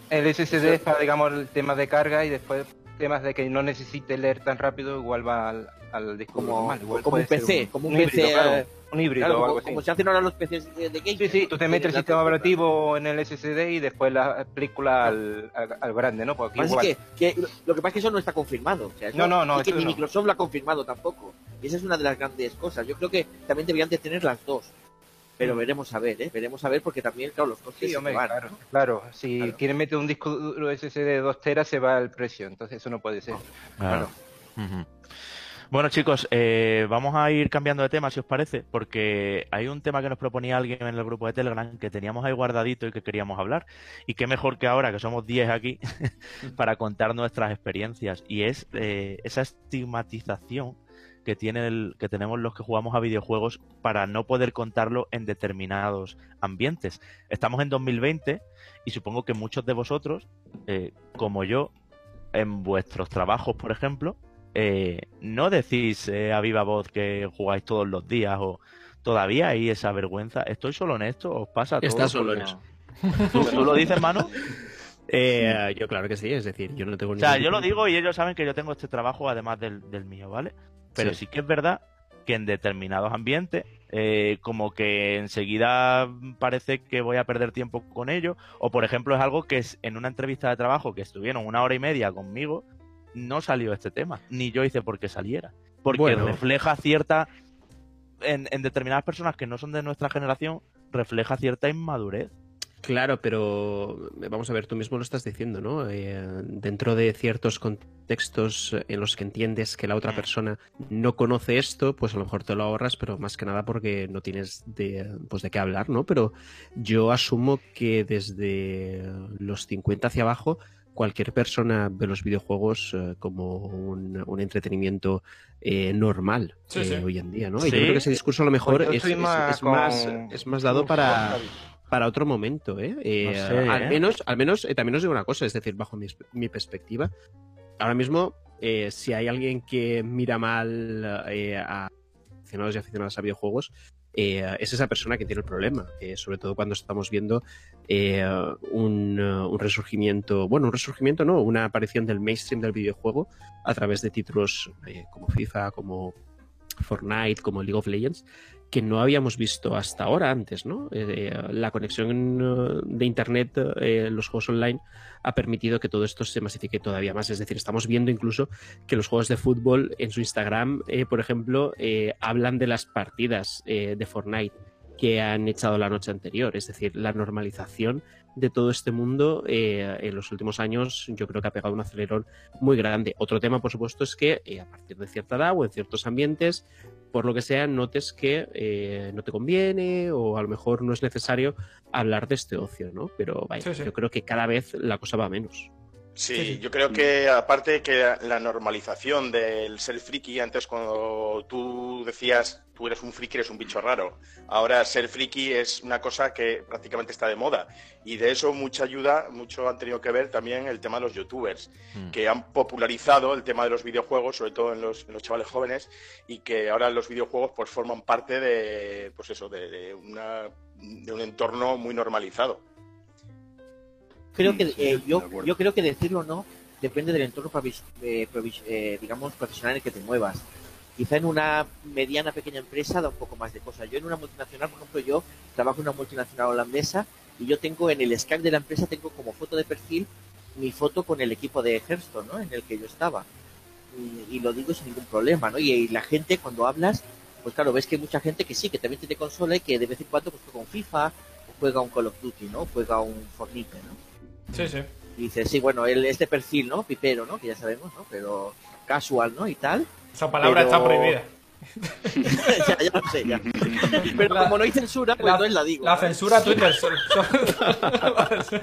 el SSD es para, digamos, el tema de carga y después temas de que no necesite leer tan rápido, igual va al, al disco Como, normal. Igual como un PC, como un, híbrido, PC. claro, eh, un híbrido claro, o como, algo así. como se hacen ahora los PCs de, de gaming. Sí, sí, tú te metes el sistema operativo en el SSD y después la película al, al, al grande, ¿no? Porque igual. que, que lo- que pasa es que eso no está confirmado. O sea, eso- No, no, no, y que ni no. Microsoft lo ha confirmado tampoco. Y esa es una de las grandes cosas. Yo creo que también deberían de tener las dos. Pero veremos a ver, ¿eh? Veremos a ver porque también, claro, los costes Sí, se hombre, van, claro, ¿no? claro. Si Claro. quieren meter un disco duro SSD de 2 teras, se va el precio. Entonces, eso no puede ser. Claro. Bueno, chicos, eh, vamos a ir cambiando de tema, si os parece, porque hay un tema que nos proponía alguien en el grupo de Telegram que teníamos ahí guardadito y que queríamos hablar. Y qué mejor que ahora, que somos 10 aquí, para contar nuestras experiencias. Y es eh, esa estigmatización que, tiene el, que tenemos los que jugamos a videojuegos para no poder contarlo en determinados ambientes. Estamos en 2020 y supongo que muchos de vosotros, eh, como yo, en vuestros trabajos, por ejemplo, eh, no decís eh, a viva voz que jugáis todos los días o todavía hay esa vergüenza. ¿Estoy solo en esto? ¿Os pasa todo? Estás solo en eso. ¿Tú, tú lo dices, mano? Eh, yo claro que sí, es decir, yo no tengo O sea, yo lo digo y ellos saben que yo tengo este trabajo además del, del mío, ¿vale? Pero sí. Sí. que es verdad que en determinados ambientes, eh, como que enseguida parece que voy a perder tiempo con ello, o por ejemplo es algo que es en una entrevista de trabajo que estuvieron una hora y media conmigo, no salió este tema, ni yo hice por qué saliera, porque Bueno. refleja cierta, en, en determinadas personas que no son de nuestra generación, refleja cierta inmadurez. Claro, pero eh, vamos a ver, tú mismo lo estás diciendo, ¿no? Eh, dentro de ciertos contextos en los que entiendes que la otra Mm. persona no conoce esto, pues a lo mejor te lo ahorras, pero más que nada porque no tienes de, pues de qué hablar, ¿no? Pero yo asumo que desde los 50 hacia abajo, cualquier persona ve los videojuegos eh, como un, un entretenimiento eh, normal Sí, eh, sí. hoy en día, ¿no? Sí. Y yo creo que ese discurso a lo mejor Pues yo es, más es más, con- es más dado para. Para otro momento, ¿eh? Eh, No sé, al ¿eh? menos, al menos eh, también os digo una cosa, es decir, bajo mi, mi perspectiva, ahora mismo, eh, si hay alguien que mira mal eh, a aficionados y aficionadas a videojuegos, eh, es esa persona que tiene el problema, eh, sobre todo cuando estamos viendo eh, un, uh, un resurgimiento, bueno, un resurgimiento no, una aparición del mainstream del videojuego a través de títulos como FIFA, como Fortnite, como League of Legends, que no habíamos visto hasta ahora antes, ¿no? Eh, la conexión eh, de Internet, eh, los juegos online, ha permitido que todo esto se masifique todavía más. Es decir, estamos viendo incluso que los juegos de fútbol en su Instagram, eh, por ejemplo, eh, hablan de las partidas eh, de Fortnite que han echado la noche anterior. Es decir, la normalización de todo este mundo eh, en los últimos años yo creo que ha pegado un acelerón muy grande. Otro tema, por supuesto, es que eh, a partir de cierta edad o en ciertos ambientes, por lo que sea, notes que eh, no te conviene o a lo mejor no es necesario hablar de este ocio, ¿no? Pero vaya, Sí, sí. yo creo que cada vez la cosa va menos. Sí, Sí, sí. yo creo que aparte que la normalización del ser friki, antes cuando tú decías tú eres un friki, eres un bicho raro, ahora ser friki es una cosa que prácticamente está de moda y de eso mucha ayuda, mucho han tenido que ver también el tema de los youtubers, Mm. que han popularizado el tema de los videojuegos, sobre todo en los, en los chavales jóvenes y que ahora los videojuegos pues forman parte de, pues eso, de, de una, de un entorno muy normalizado. Creo que eh, yo, yo creo que decirlo o no depende del entorno provis- eh, provis- eh, digamos profesional en el que te muevas. Quizá en una mediana pequeña empresa da un poco más de cosas. Yo en una multinacional, por ejemplo, yo trabajo en una multinacional holandesa y yo tengo en el Skype de la empresa tengo como foto de perfil mi foto con el equipo de Hearthstone, ¿no? En el que yo estaba. Y, y lo digo sin ningún problema, ¿no? Y, y la gente cuando hablas, pues claro, ves que hay mucha gente que sí, que también tiene consola y que de vez en cuando pues juega un FIFA, o juega un Call of Duty, ¿no? Juega un Fortnite, ¿no? Sí, sí. Y dices, sí, bueno, el, este perfil, ¿no? Pipero, ¿no? Que ya sabemos, ¿no? Pero casual, ¿no? Y tal. Esa palabra Pero- está prohibida. ya, ya lo sé, ya. Pero La- como no hay censura, pues la- entonces la digo. La ¿no? censura Twitter.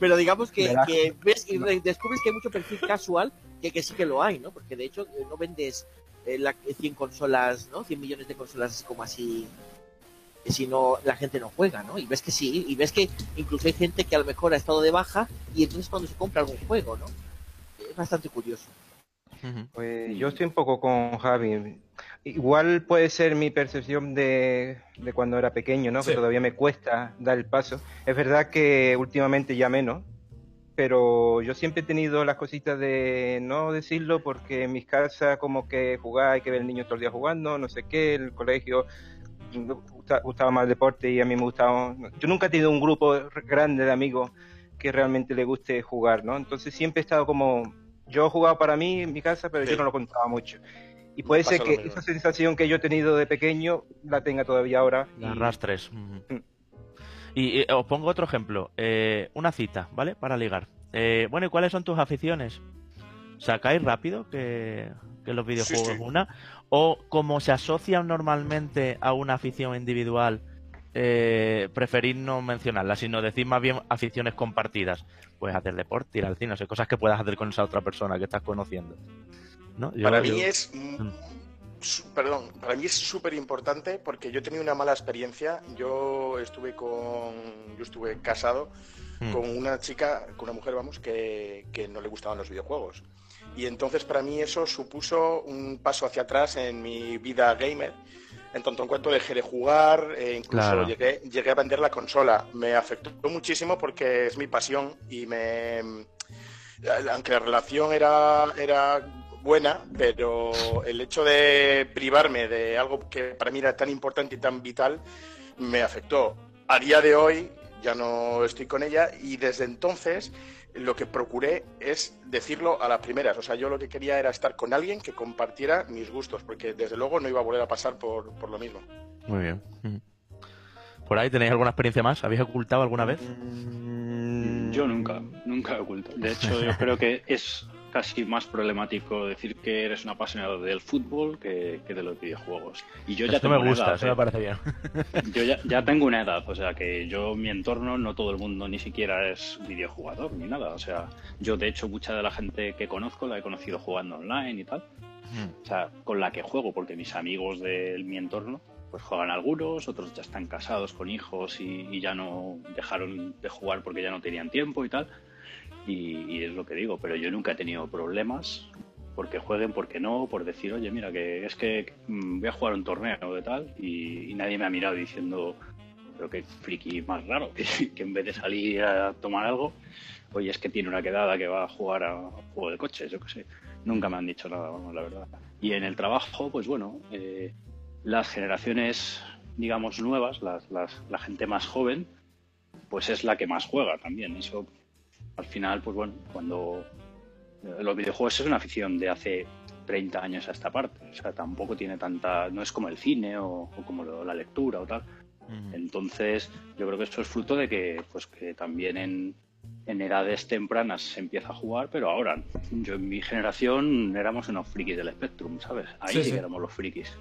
Pero digamos que, ves y re- descubres que hay mucho perfil casual, que, que sí que lo hay, ¿no? Porque de hecho eh, no vendes eh, la, 100 consolas, ¿no? 100 millones de consolas así como así, eh, si no la gente no juega, ¿no? Y ves que sí, y ves que incluso hay gente que a lo mejor ha estado de baja y entonces cuando se compra algún juego, ¿no? Es bastante curioso. Pues yo estoy un poco con Javi. Igual puede ser mi percepción de, de cuando era pequeño, ¿no? Sí. Que todavía me cuesta dar el paso. Es verdad que últimamente ya menos, pero yo siempre he tenido las cositas de no decirlo porque en mis casas como que jugar, hay que ver el niño todo el día jugando, no sé qué, el colegio me gusta- gustaba más el deporte y a mí me gustaba... Yo nunca he tenido un grupo grande de amigos que realmente le guste jugar, ¿no? Entonces siempre he estado como... Yo he jugado para mí en mi casa, pero Sí. yo no lo contaba mucho. Y puede ser que esa sensación que yo he tenido de pequeño la tenga todavía ahora. y- Las rastres. Ujú. Mm. Y, eh, os pongo otro ejemplo. Eh, una cita, ¿vale? Para ligar. Eh, bueno, ¿y cuáles son tus aficiones? ¿Sacáis rápido que, que los videojuegos sí. es una, o como se asocian normalmente a una afición individual, eh, preferir no mencionarla, sino decir más bien aficiones compartidas. Puedes hacer deporte, ir al cine, no sé, cosas que puedas hacer con esa otra persona que estás conociendo. ¿No? Yo- Para yo- mí es. mm, Perdón, para mí es súper importante porque yo he tenido una mala experiencia. Yo estuve con. Yo estuve casado Mm. con una chica, con una mujer, vamos, que, que no le gustaban los videojuegos. Y entonces para mí eso supuso un paso hacia atrás en mi vida gamer. En tanto en cuanto dejé de jugar, e incluso Claro. llegué, llegué a vender la consola. Me afectó muchísimo porque es mi pasión y me... Aunque la relación era, era buena, pero el hecho de privarme de algo que para mí era tan importante y tan vital me afectó. A día de hoy ya no estoy con ella y desde entonces lo que procuré es decirlo a las primeras. O sea, yo lo que quería era estar con alguien que compartiera mis gustos, porque desde luego no iba a volver a pasar por, por lo mismo. Muy bien. Mm. ¿Por ahí tenéis alguna experiencia más? ¿Habéis ocultado alguna vez? Yo nunca, nunca he oculto. De hecho, yo creo que es casi más problemático decir que eres un apasionado del fútbol que, que de los videojuegos. Y yo ya tengo me una gusta, edad, eso ¿eh? me parece bien. Yo ya, ya tengo una edad, o sea que yo, mi entorno, no todo el mundo ni siquiera es videojugador ni nada. O sea, yo de hecho mucha de la gente que conozco la he conocido jugando online y tal. O sea, con la que juego, porque mis amigos de mi entorno pues juegan algunos, otros ya están casados con hijos y, y ya no dejaron de jugar porque ya no tenían tiempo y tal. Y, es lo que digo, pero yo nunca he tenido problemas porque jueguen, porque no, por decir, oye, mira, que es que mm, voy a jugar un torneo de tal y, y nadie me ha mirado diciendo, pero qué friki más raro, que, en vez de salir a tomar algo, oye, es que tiene una quedada que va a jugar a juego de coches, yo qué sé. Nunca me han dicho nada, vamos, la verdad. Y en el trabajo, pues bueno, eh, las generaciones, digamos, nuevas, las, las- la gente más joven, pues es la que más juega también. Eso, al final, pues bueno, cuando eh, los videojuegos es una afición de hace 30 años a esta parte. O sea, tampoco tiene tanta. No es como el cine o, o como lo- la lectura o tal. Entonces, yo creo que esto es fruto de que, pues, que también en, en edades tempranas se empieza a jugar, pero ahora, yo en mi generación éramos unos frikis del Spectrum, ¿sabes? Ahí Sí, sí, éramos los frikis.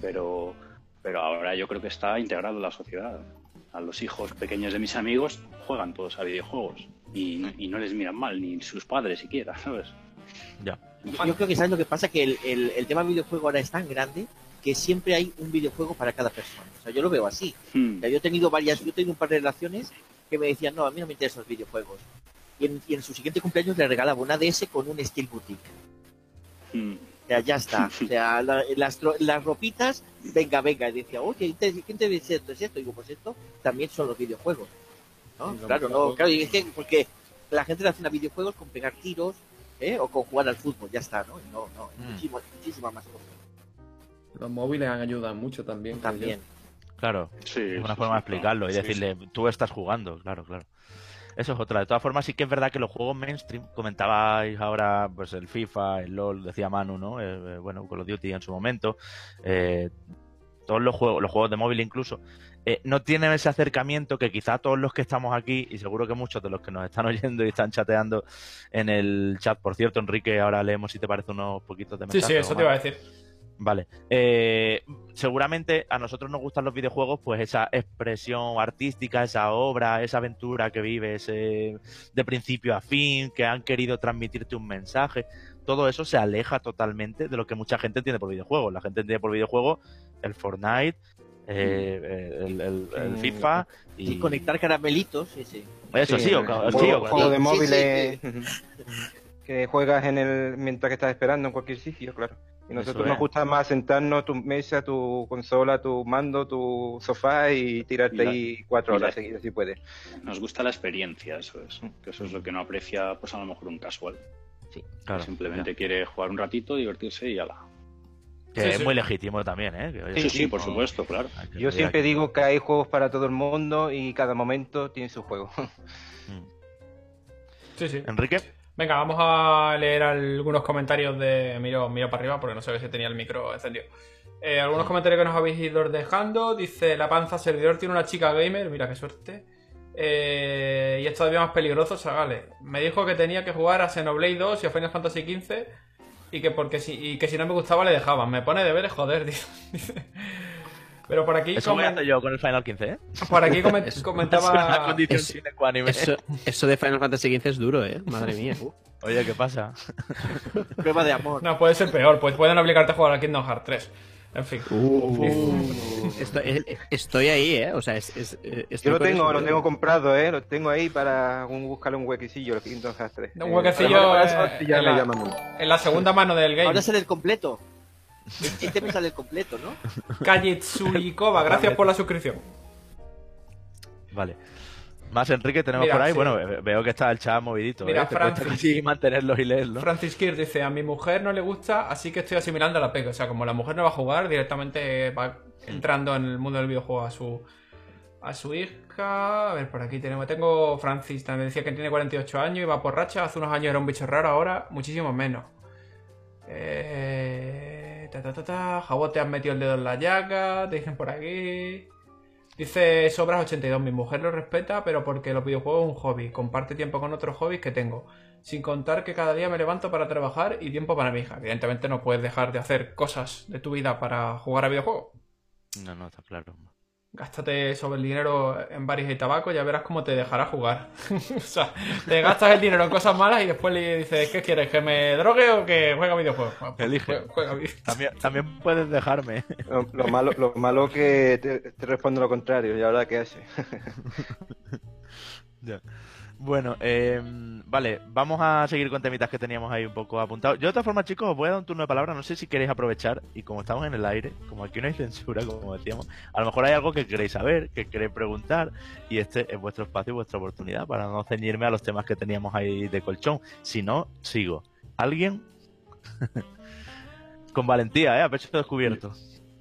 Pero, pero ahora yo creo que está integrado en la sociedad. A los hijos pequeños de mis amigos juegan todos a videojuegos y, y no les miran mal, ni sus padres siquiera, ¿sabes? Ya. Yo, creo que sabes lo que pasa, que el, el, el tema videojuego ahora es tan grande que siempre hay un videojuego para cada persona. O sea, yo lo veo así. Hmm. O sea, yo he tenido varias, yo he tenido un par de relaciones que me decían, no, a mí no me interesan los videojuegos. Y en, y en su siguiente cumpleaños le regalaba una DS con un Steel Boutique. Hmm. O sea, ya está. O sea, la- las, tro- las ropitas, venga, venga. Y decía, oye, ¿qué te, ¿quién te dice esto? ¿Es esto? Y digo, pues esto también son los videojuegos. ¿no? Sí, lo Claro, no, claro, y es que porque la gente relaciona videojuegos con pegar tiros ¿eh? o con jugar al fútbol, ya está, ¿no? Y No, no, Mm. muchísimo- muchísimas más cosas. Los móviles han ayudado mucho también. También. Claro, Sí, es una sí, forma de sí, explicarlo y Sí, decirle, tú estás jugando, claro, claro. Eso es otra. De todas formas, sí que es verdad que los juegos mainstream, comentabais ahora, pues el FIFA, el LOL, decía Manu, ¿no? Eh, eh, bueno, Call of Duty en su momento, eh, todos los juegos, los juegos de móvil incluso, eh, no tienen ese acercamiento que quizá todos los que estamos aquí, y seguro que muchos de los que nos están oyendo y están chateando en el chat, por cierto, Enrique, ahora leemos si te parece unos poquitos de Sí, mensajes. sí, eso o te iba a decir. Vale. Eh, seguramente a nosotros nos gustan los videojuegos, pues esa expresión artística, esa obra, esa aventura que vives eh, de principio a fin, que han querido transmitirte un mensaje. Todo eso se aleja totalmente de lo que mucha gente entiende por videojuegos. La gente entiende por videojuegos el Fortnite, eh, el, el- el. FIFA y Y conectar caramelitos, sí, sí. eso sí, o, o- juego, sí, o- juego de Sí, móviles que juegas en el mientras que estás esperando en cualquier sitio, claro. Y nosotros nos gusta más sentarnos tu mesa, tu consola, tu mando, tu sofá y tirarte Y la- ahí cuatro la- horas seguidas si puedes. Nos gusta la experiencia, eso es. Que eso es lo que no aprecia, pues a lo mejor un casual. sí, claro, simplemente quiere jugar un ratito, divertirse y ala. que Sí, es sí. muy legítimo también, ¿eh? Que, oye, Sí, Sí, por no- supuesto, claro. Yo siempre digo que hay juegos para todo el mundo y cada momento tiene su juego. Mm. Sí, sí. Enrique. Venga, vamos a leer algunos comentarios de. Miro, miro para arriba porque no sé si tenía el micro encendido. Eh, algunos comentarios que nos habéis ido dejando. Dice: La panza servidor tiene una chica gamer. Mira qué suerte. Eh, y es todavía más peligroso, Sagales. Me dijo que tenía que jugar a Xenoblade 2 y a Final Fantasy XV y que porque si, y que si no me gustaba le dejaban. Me pone deberes, joder, dice. Pero por aquí, Eso voy a comen- hacer yo con el Final 15, ¿eh? por aquí comen- Es una comentaba... condición es- sine qua non. Eso, eso de Final Fantasy XV es duro, ¿eh? Madre mía. Oye, ¿qué pasa? Prueba de amor. No, puede ser peor, pues pueden obligarte a jugar al Kingdom Hearts 3. En fin. Estoy, eh, estoy ahí, ¿eh? O sea, es, es, eh, Yo estoy lo con tengo, eso, lo ¿eh? tengo comprado, ¿eh? Lo tengo ahí para un, buscarle un huequecillo, el Kingdom Hearts 3. Un huequecillo, Eh, eh, ya en la-. En la segunda mano del game. Ahora sale el completo. Este me sale el completo, ¿no? Kajitsurikova, gracias por la suscripción. Vale. Más Enrique tenemos Mira, por ahí. sí. Bueno, veo que está el chat movidito. Mira, ¿eh? Francis. mantenerlos y leerlos. Francis Kirk dice, a mi mujer no le gusta, así que estoy asimilando a la PEC. O sea, como la mujer no va a jugar, directamente va entrando en el mundo del videojuego a su a su hija. A ver, por aquí tenemos. Tengo Francis, también decía que tiene 48 años y va por racha. Hace unos años era un bicho raro, ahora muchísimo menos. Eh, ta, ta, ta, ta. Te has metido el dedo en la llaga. Te dicen por aquí. Dice Sobras 82, mi mujer lo respeta, pero porque los videojuegos es un hobby, comparte tiempo con otros hobbies que tengo. Sin contar que cada día me levanto para trabajar y tiempo para mi hija. Evidentemente no puedes dejar de hacer cosas de tu vida para jugar a videojuegos. No, no, está claro. Gástate sobre el dinero en bares y tabaco, ya verás cómo te dejará jugar. o sea, te gastas el dinero en cosas malas y después le dices, ¿qué quieres? ¿Que me drogue o que juega videojuegos? Bueno, pues, Elige. juega- juega videojuegos. También, también puedes dejarme. Lo, lo malo, lo malo que te, te responde lo contrario, ¿y ahora qué hace? Ya. Bueno, eh, vale, vamos a seguir con temitas que teníamos ahí un poco apuntados. Yo de todas formas, chicos, os voy a dar un turno de palabra. No sé si queréis aprovechar y como estamos en el aire, como aquí no hay censura, como decíamos, a lo mejor hay algo que queréis saber, que queréis preguntar y este es vuestro espacio y vuestra oportunidad para no ceñirme a los temas que teníamos ahí de colchón. Si no, sigo. ¿Alguien? con valentía, ¿eh? A pecho descubierto.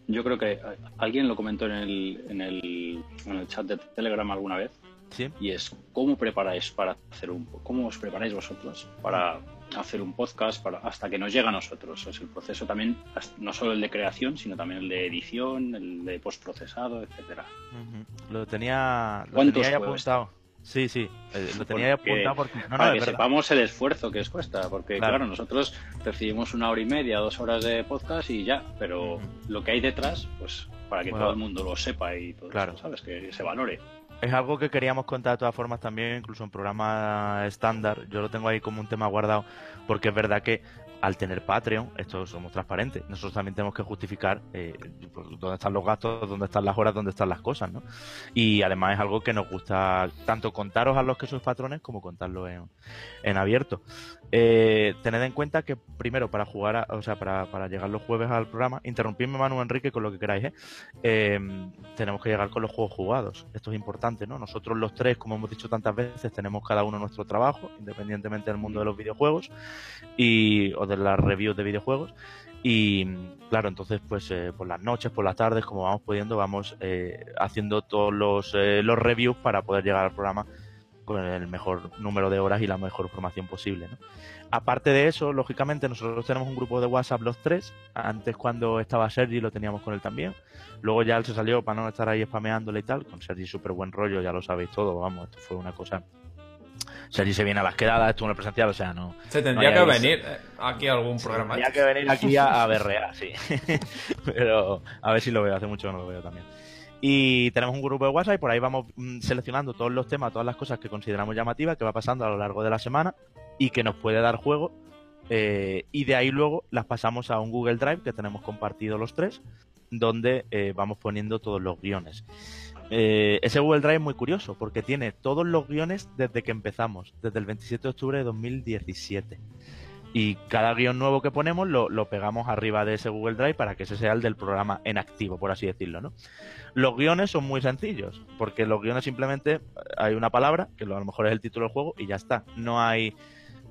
Yo creo que alguien lo comentó en el, en el, en el chat de Telegram alguna vez. Sí. Y es cómo preparáis para hacer un cómo os preparáis vosotros para hacer un podcast para hasta que nos llega a nosotros. Es el proceso también, no solo el de creación, sino también el de edición, el de postprocesado, etcétera. Ujú. Lo tenía, lo ¿Cuántos tenía juegos? apuntado. Sí, sí, eh, lo tenía Porque- apuntado porque... No, para que sepamos el esfuerzo que os cuesta, porque Claro. claro. nosotros recibimos una hora y media, dos horas de podcast y ya, pero lo que hay detrás, pues para que Bueno, todo el mundo lo sepa y todo claro. eso, ¿sabes? Que se valore. Es algo que queríamos contar de todas formas también, incluso en programa estándar. Yo lo tengo ahí como un tema guardado, porque es verdad que al tener Patreon, esto somos transparentes, nosotros también tenemos que justificar eh, pues, dónde están los gastos, dónde están las horas, dónde están las cosas, ¿no? Y además es algo que nos gusta tanto contaros a los que sois patrones como contarlo en, abierto. Eh, tened en cuenta que primero para jugar, a- o sea, para, llegar los jueves al programa, interrumpidme Manu Enrique con lo que queráis, ¿eh? Eh, tenemos que llegar con los juegos jugados. Esto es importante, ¿no? Nosotros los tres, como hemos dicho tantas veces, tenemos cada uno nuestro trabajo, independientemente del mundo de los videojuegos y o de las reviews de videojuegos. Y claro, entonces, pues eh, por las noches, por las tardes, como vamos pudiendo, vamos eh, haciendo todos los, eh, los reviews para poder llegar al programa con el mejor número de horas y la mejor formación posible. ¿no? Aparte de eso, lógicamente, nosotros tenemos un grupo de WhatsApp los tres. Antes, cuando estaba Sergi, lo teníamos con él también. Luego ya él se salió para no estar ahí spameándole y tal. Con Sergi, súper buen rollo, ya lo sabéis todo. Vamos, esto fue una cosa. Se viene a las quedadas, estuvo en el presencial, o sea, no. Se tendría no que venir eh, aquí a algún programa. Tendría que venir aquí a, a berrear, sí. Pero a ver si lo veo, hace mucho que no lo veo también. Y tenemos un grupo de WhatsApp y por ahí vamos mm, seleccionando todos los temas, todas las cosas que consideramos llamativas que va pasando a lo largo de la semana y que nos puede dar juego. eh, y de ahí luego las pasamos a un Google Drive que tenemos compartido los tres, donde eh, vamos poniendo todos los guiones. Eh, ese Google Drive es muy curioso porque tiene todos los guiones desde que empezamos, desde el 27 de octubre de 2017 y cada guion nuevo que ponemos lo, lo pegamos arriba de ese Google Drive para que ese sea el del programa en activo, por así decirlo, ¿no? Los guiones son muy sencillos, porque los guiones simplemente eh, hay una palabra, que a lo mejor es el título del juego, y ya está. No hay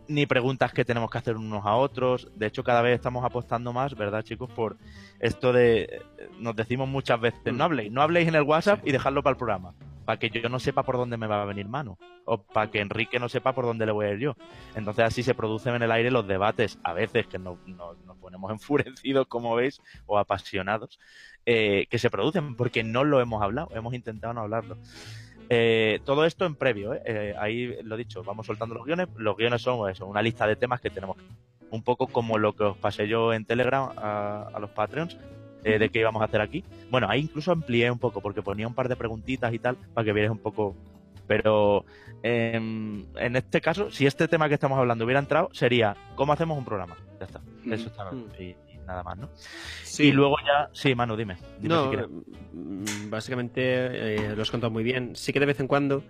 ni preguntas que tenemos que hacer unos a otros. De hecho, cada vez estamos apostando más, ¿verdad, chicos? Por esto de... Nos decimos muchas veces, no habléis, no habléis en el WhatsApp y dejadlo para el programa. Para que yo no sepa por dónde me va a venir mano. O para que Enrique no sepa por dónde le voy a ir yo. Entonces así se producen en el aire los debates, a veces que nos, nos- nos ponemos enfurecidos, como veis, o apasionados, eh, que se producen porque no lo hemos hablado, hemos intentado no hablarlo. Eh, todo esto en previo, ¿eh? Eh, ahí lo dicho, vamos soltando los guiones. Los guiones son eso, una lista de temas que tenemos un poco como lo que os pasé yo en Telegram a, a los Patreons, eh, de qué íbamos a hacer aquí. Bueno, ahí incluso amplié un poco, porque ponía un par de preguntitas y tal, para que vierais un poco. Pero em, en este caso, si este tema que estamos hablando hubiera entrado, sería ¿cómo hacemos un programa? Ya está. Eso está. Mm. Y nada más, ¿no? Sí. Y luego ya. Sí, Manu, dime. dime No, si mm, básicamente eh, lo has contado muy bien. Sí que de vez en cuando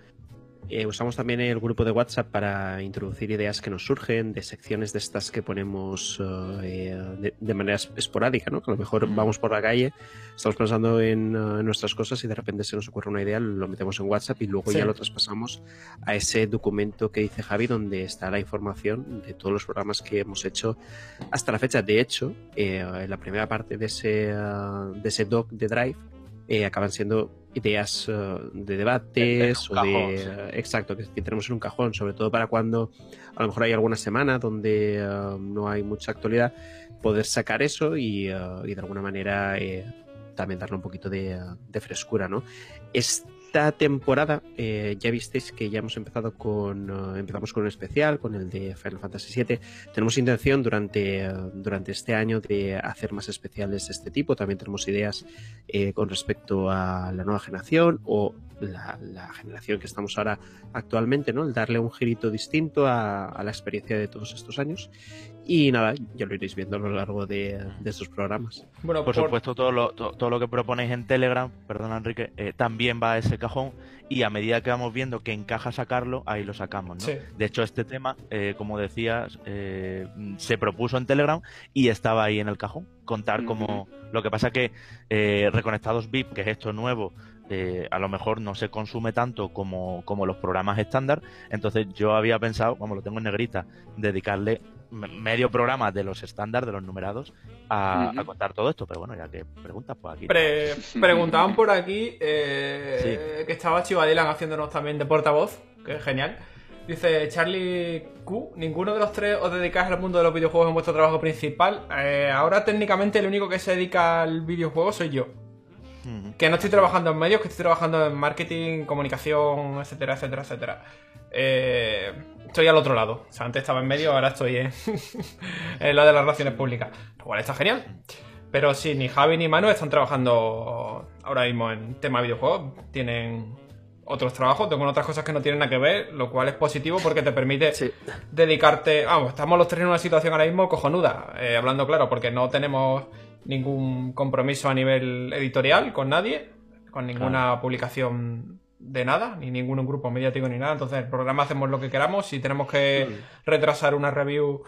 eh, usamos también el grupo de WhatsApp para introducir ideas que nos surgen de secciones de estas que ponemos eh, de, de manera es- esporádica, ¿no? Que a lo mejor Mm. vamos por la calle, estamos pensando en, eh, en nuestras cosas y de repente se nos ocurre una idea, lo metemos en WhatsApp y luego Sí. ya lo traspasamos a ese documento que dice Javi donde está la información de todos los programas que hemos hecho hasta la fecha. De hecho, eh, en la primera parte de ese, ah, de ese doc de Drive eh, acaban siendo ideas eh, de debates o de sí. eh, exacto que, que tenemos en un cajón sobre todo para cuando a lo mejor hay alguna semana donde eh, no hay mucha actualidad poder sacar eso y, y de alguna manera eh, también darle un poquito de, de frescura no esta temporada eh, ya visteis que ya hemos empezado con eh, empezamos con un especial con el de Final Fantasy VII tenemos intención durante, eh, durante este año de hacer más especiales de este tipo. También tenemos ideas con respecto a la nueva generación o la, generación que estamos ahora actualmente, ¿no? El darle un girito distinto a la experiencia de todos estos años. Y nada, ya lo iréis viendo a lo largo de, de estos programas. Bueno, Por supuesto, todo lo, to- todo lo que proponéis en Telegram, perdona Enrique, eh, también va a ese cajón y a medida que vamos viendo que encaja sacarlo, ahí lo sacamos, ¿no? Sí. De hecho, este tema, eh, como decías, eh, se propuso en Telegram y estaba ahí en el cajón. Contar como... Lo que pasa que eh, Reconectados VIP, que es esto nuevo, eh, a lo mejor no se consume tanto como, como los programas estándar. Entonces yo había pensado, como lo tengo en negrita, dedicarle medio programa de los estándar, de los numerados, a, contar todo esto. Pero bueno, ya que preguntas, pues aquí. Pre- preguntaban por aquí eh, que estaba Chivadilan haciéndonos también de portavoz, que es genial. Dice Charlie Q, ninguno de los tres os dedicáis al mundo de los videojuegos en vuestro trabajo principal. Eh, ahora técnicamente el único que se dedica al videojuego soy yo. Que no estoy trabajando en medios, que estoy trabajando en marketing, comunicación, etcétera, etcétera, etcétera. Eh, estoy al otro lado. O sea, antes estaba en medio, ahora estoy en, en la de las relaciones públicas. Lo cual está genial. Pero sí, ni Javi ni Manu están trabajando ahora mismo en tema videojuegos. Tienen otros trabajos, tengo otras cosas que no tienen nada que ver, lo cual es positivo porque te permite dedicarte. Vamos, estamos los tres en una situación ahora mismo cojonuda, eh, hablando claro, porque no tenemos ningún compromiso a nivel editorial con nadie, con ninguna publicación de nada, ni ningún grupo mediático ni nada. Entonces, el programa hacemos lo que queramos. Si tenemos que retrasar una review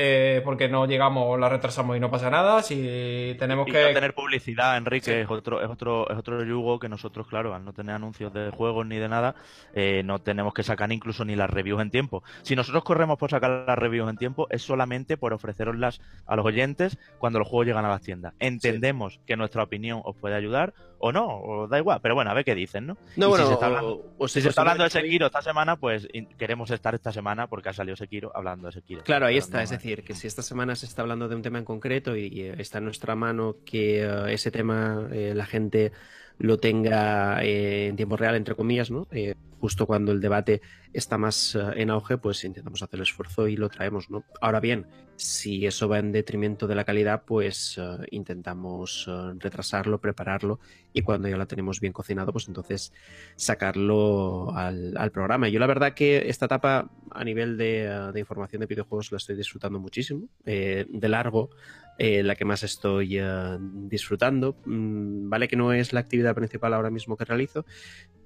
eh, porque no llegamos, la retrasamos y no pasa nada. Si tenemos Y que. no tener publicidad, Enrique, es otro, es otro, es otro yugo que nosotros, claro, al no tener anuncios de juegos ni de nada, eh, no tenemos que sacar incluso ni las reviews en tiempo. Si nosotros corremos por sacar las reviews en tiempo, es solamente por ofreceroslas a los oyentes cuando los juegos llegan a las tiendas. Entendemos que nuestra opinión os puede ayudar o no, os da igual, pero bueno, a ver qué dicen, ¿no? No, Y bueno, si se está o- hablando, o si se está hablando de Sekiro esta semana, pues queremos estar esta semana porque ha salido Sekiro hablando de Sekiro. Claro, ahí está. es decir, que si esta semana se está hablando de un tema en concreto y, y, eh, está en nuestra mano que eh, ese tema eh, la gente lo tenga eh, en tiempo real, entre comillas, ¿no? Eh, justo cuando el debate está más eh, en auge, pues intentamos hacer el esfuerzo y lo traemos, ¿no? Ahora bien, si eso va en detrimento de la calidad, pues eh, intentamos retrasarlo, prepararlo y cuando ya lo tenemos bien cocinado, pues entonces sacarlo al, al programa. Yo la verdad que esta etapa a nivel de, información de videojuegos la estoy disfrutando muchísimo. De largo, eh, la que más estoy eh, disfrutando. Mm, vale que no es la actividad principal ahora mismo que realizo,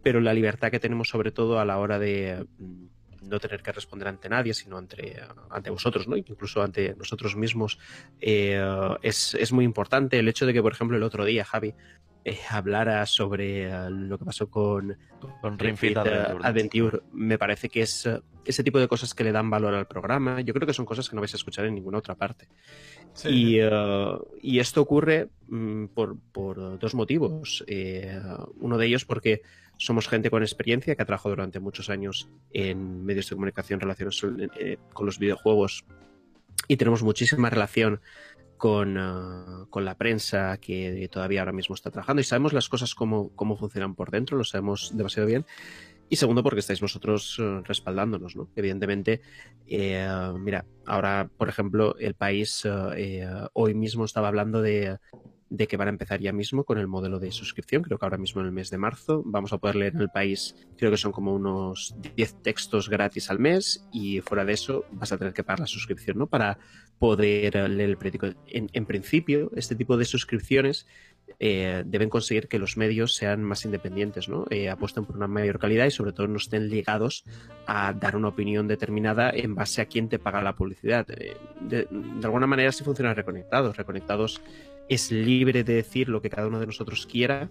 pero la libertad que tenemos sobre todo a la hora de mm, no tener que responder ante nadie, sino ante, ante vosotros, ¿no? Incluso ante nosotros mismos, eh, es, es muy importante. El hecho de que, por ejemplo, el otro día, Javi, eh, hablara sobre eh, lo que pasó con, Con Adventure, eh. Adventure, me parece que es eh, ese tipo de cosas que le dan valor al programa. Yo creo que son cosas que no vais a escuchar en ninguna otra parte. Sí. Y, eh, y esto ocurre mm, por, por dos motivos. Eh, uno de ellos porque somos gente con experiencia que ha trabajado durante muchos años en medios de comunicación relacionados eh, con los videojuegos y tenemos muchísima relación con, uh, con la prensa que todavía ahora mismo está trabajando y sabemos las cosas cómo, cómo funcionan por dentro, lo sabemos demasiado bien. Y segundo, porque estáis vosotros eh, respaldándonos, ¿no? Evidentemente, eh, mira, ahora, por ejemplo, el país eh, hoy mismo estaba hablando de, de, que van a empezar ya mismo con el modelo de suscripción. Creo que ahora mismo en el mes de marzo vamos a poder leer en el país, creo que son como unos 10 textos gratis al mes y fuera de eso vas a tener que pagar la suscripción, ¿no? Para poder leer el periódico. En, principio, este tipo de suscripciones eh, deben conseguir que los medios sean más independientes, ¿no? Eh, apuesten por una mayor calidad y sobre todo no estén ligados a dar una opinión determinada en base a quién te paga la publicidad. Eh, de, alguna manera así funciona Reconectados. Reconectados es libre de decir lo que cada uno de nosotros quiera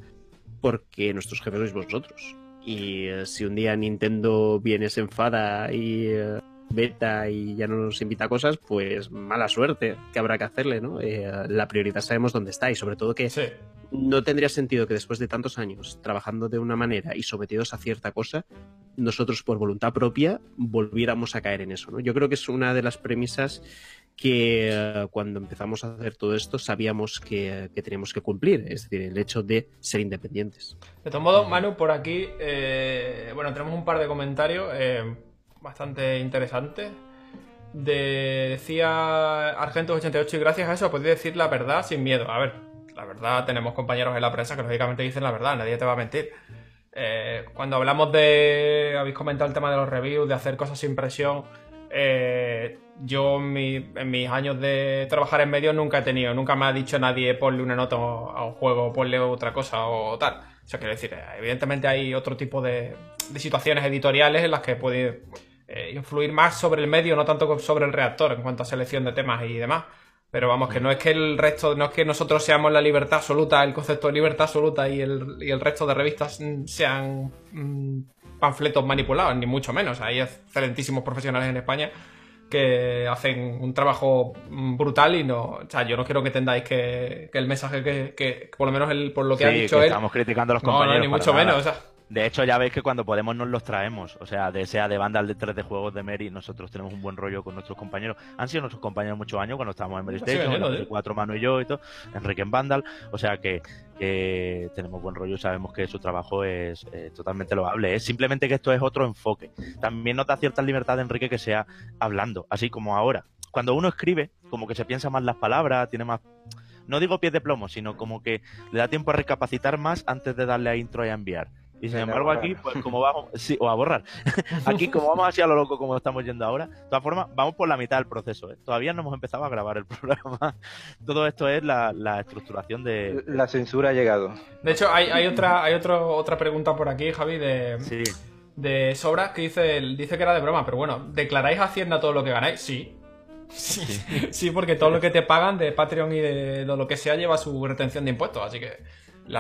porque nuestros jefes sois vosotros. Y eh, si un día Nintendo viene, se enfada y eh, beta y ya no nos invita a cosas, pues mala suerte que habrá que hacerle, ¿no? Eh, la prioridad sabemos dónde está y sobre todo que sí. no tendría sentido que después de tantos años trabajando de una manera y sometidos a cierta cosa, nosotros por voluntad propia volviéramos a caer en eso, ¿no? Yo creo que es una de las premisas que uh, cuando empezamos a hacer todo esto sabíamos que, que, teníamos que cumplir, es decir, el hecho de ser independientes. De todos modos, Manu, por aquí, eh, bueno, tenemos un par de comentarios. Eh, bastante interesante. De, decía Argentos88 y gracias a eso podéis decir la verdad sin miedo. A ver, la verdad, tenemos compañeros en la prensa que lógicamente dicen la verdad, nadie te va a mentir. Eh, cuando hablamos de. Habéis comentado el tema de los reviews, de hacer cosas sin presión. Eh, yo mi, en mis años de trabajar en medios nunca he tenido, nunca me ha dicho nadie ponle una nota a un juego, ponle otra cosa o tal. O sea, quiero decir, evidentemente hay otro tipo de, de situaciones editoriales en las que puede eh, influir más sobre el medio, no tanto sobre el reactor en cuanto a selección de temas y demás. Pero vamos, que no es que el resto, no es que nosotros seamos la libertad absoluta, el concepto de libertad absoluta y el, y el resto de revistas sean mmm, panfletos manipulados, ni mucho menos. Hay excelentísimos profesionales en España que hacen un trabajo brutal y no, o sea, yo no quiero que entendáis que, que el mensaje que, que, por lo menos el, por lo que sí, ha dicho que él. Estamos criticando a los no, compañeros. No, ni mucho nada. menos, o sea. De hecho, ya veis que cuando podemos nos los traemos. O sea, de sea de Vandal, de 3 de juegos de Mary, nosotros tenemos un buen rollo con nuestros compañeros. Han sido nuestros compañeros muchos años cuando estábamos en Mary Station, en cuatro Manu y yo y todo, Enrique en Vandal. O sea que, que tenemos buen rollo y sabemos que su trabajo es eh, totalmente loable. Es simplemente que esto es otro enfoque. También nos da cierta libertad de Enrique que sea hablando, así como ahora. Cuando uno escribe, como que se piensa más las palabras, tiene más no digo pies de plomo, sino como que le da tiempo a recapacitar más antes de darle a intro y a enviar. Y sin embargo aquí, pues como vamos, sí, o a borrar. aquí como vamos así a lo loco como estamos yendo ahora, de todas formas, vamos por la mitad del proceso. ¿eh? Todavía no hemos empezado a grabar el programa. Todo esto es la, la, estructuración de... La censura ha llegado. De hecho, hay, hay otra hay otro, otra pregunta por aquí, Javi, de... Sí. De Sobra, que dice, dice que era de broma, pero bueno, ¿declaráis a Hacienda todo lo que ganáis? Sí. Sí, sí. porque todo lo que te pagan de Patreon y de lo que sea lleva su retención de impuestos, así que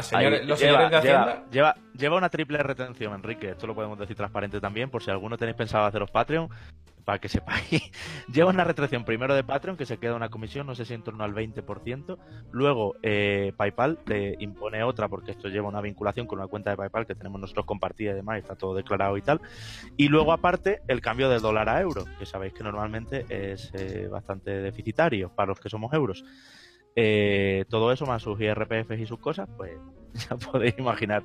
señores, Ahí, los lleva, señores de Hacienda. Lleva, lleva, lleva, una triple retención, Enrique. Esto lo podemos decir transparente también, por si alguno tenéis pensado haceros Patreon, para que sepáis. lleva una retención primero de Patreon, que se queda una comisión, no sé si en torno al 20%. Luego, eh, PayPal te impone otra, porque esto lleva una vinculación con una cuenta de PayPal que tenemos nosotros compartida y demás, y está todo declarado y tal. Y luego, aparte, el cambio de dólar a euro, que sabéis que normalmente es eh, bastante deficitario para los que somos euros. Eh, todo eso más sus IRPFs y sus cosas, pues ya podéis imaginar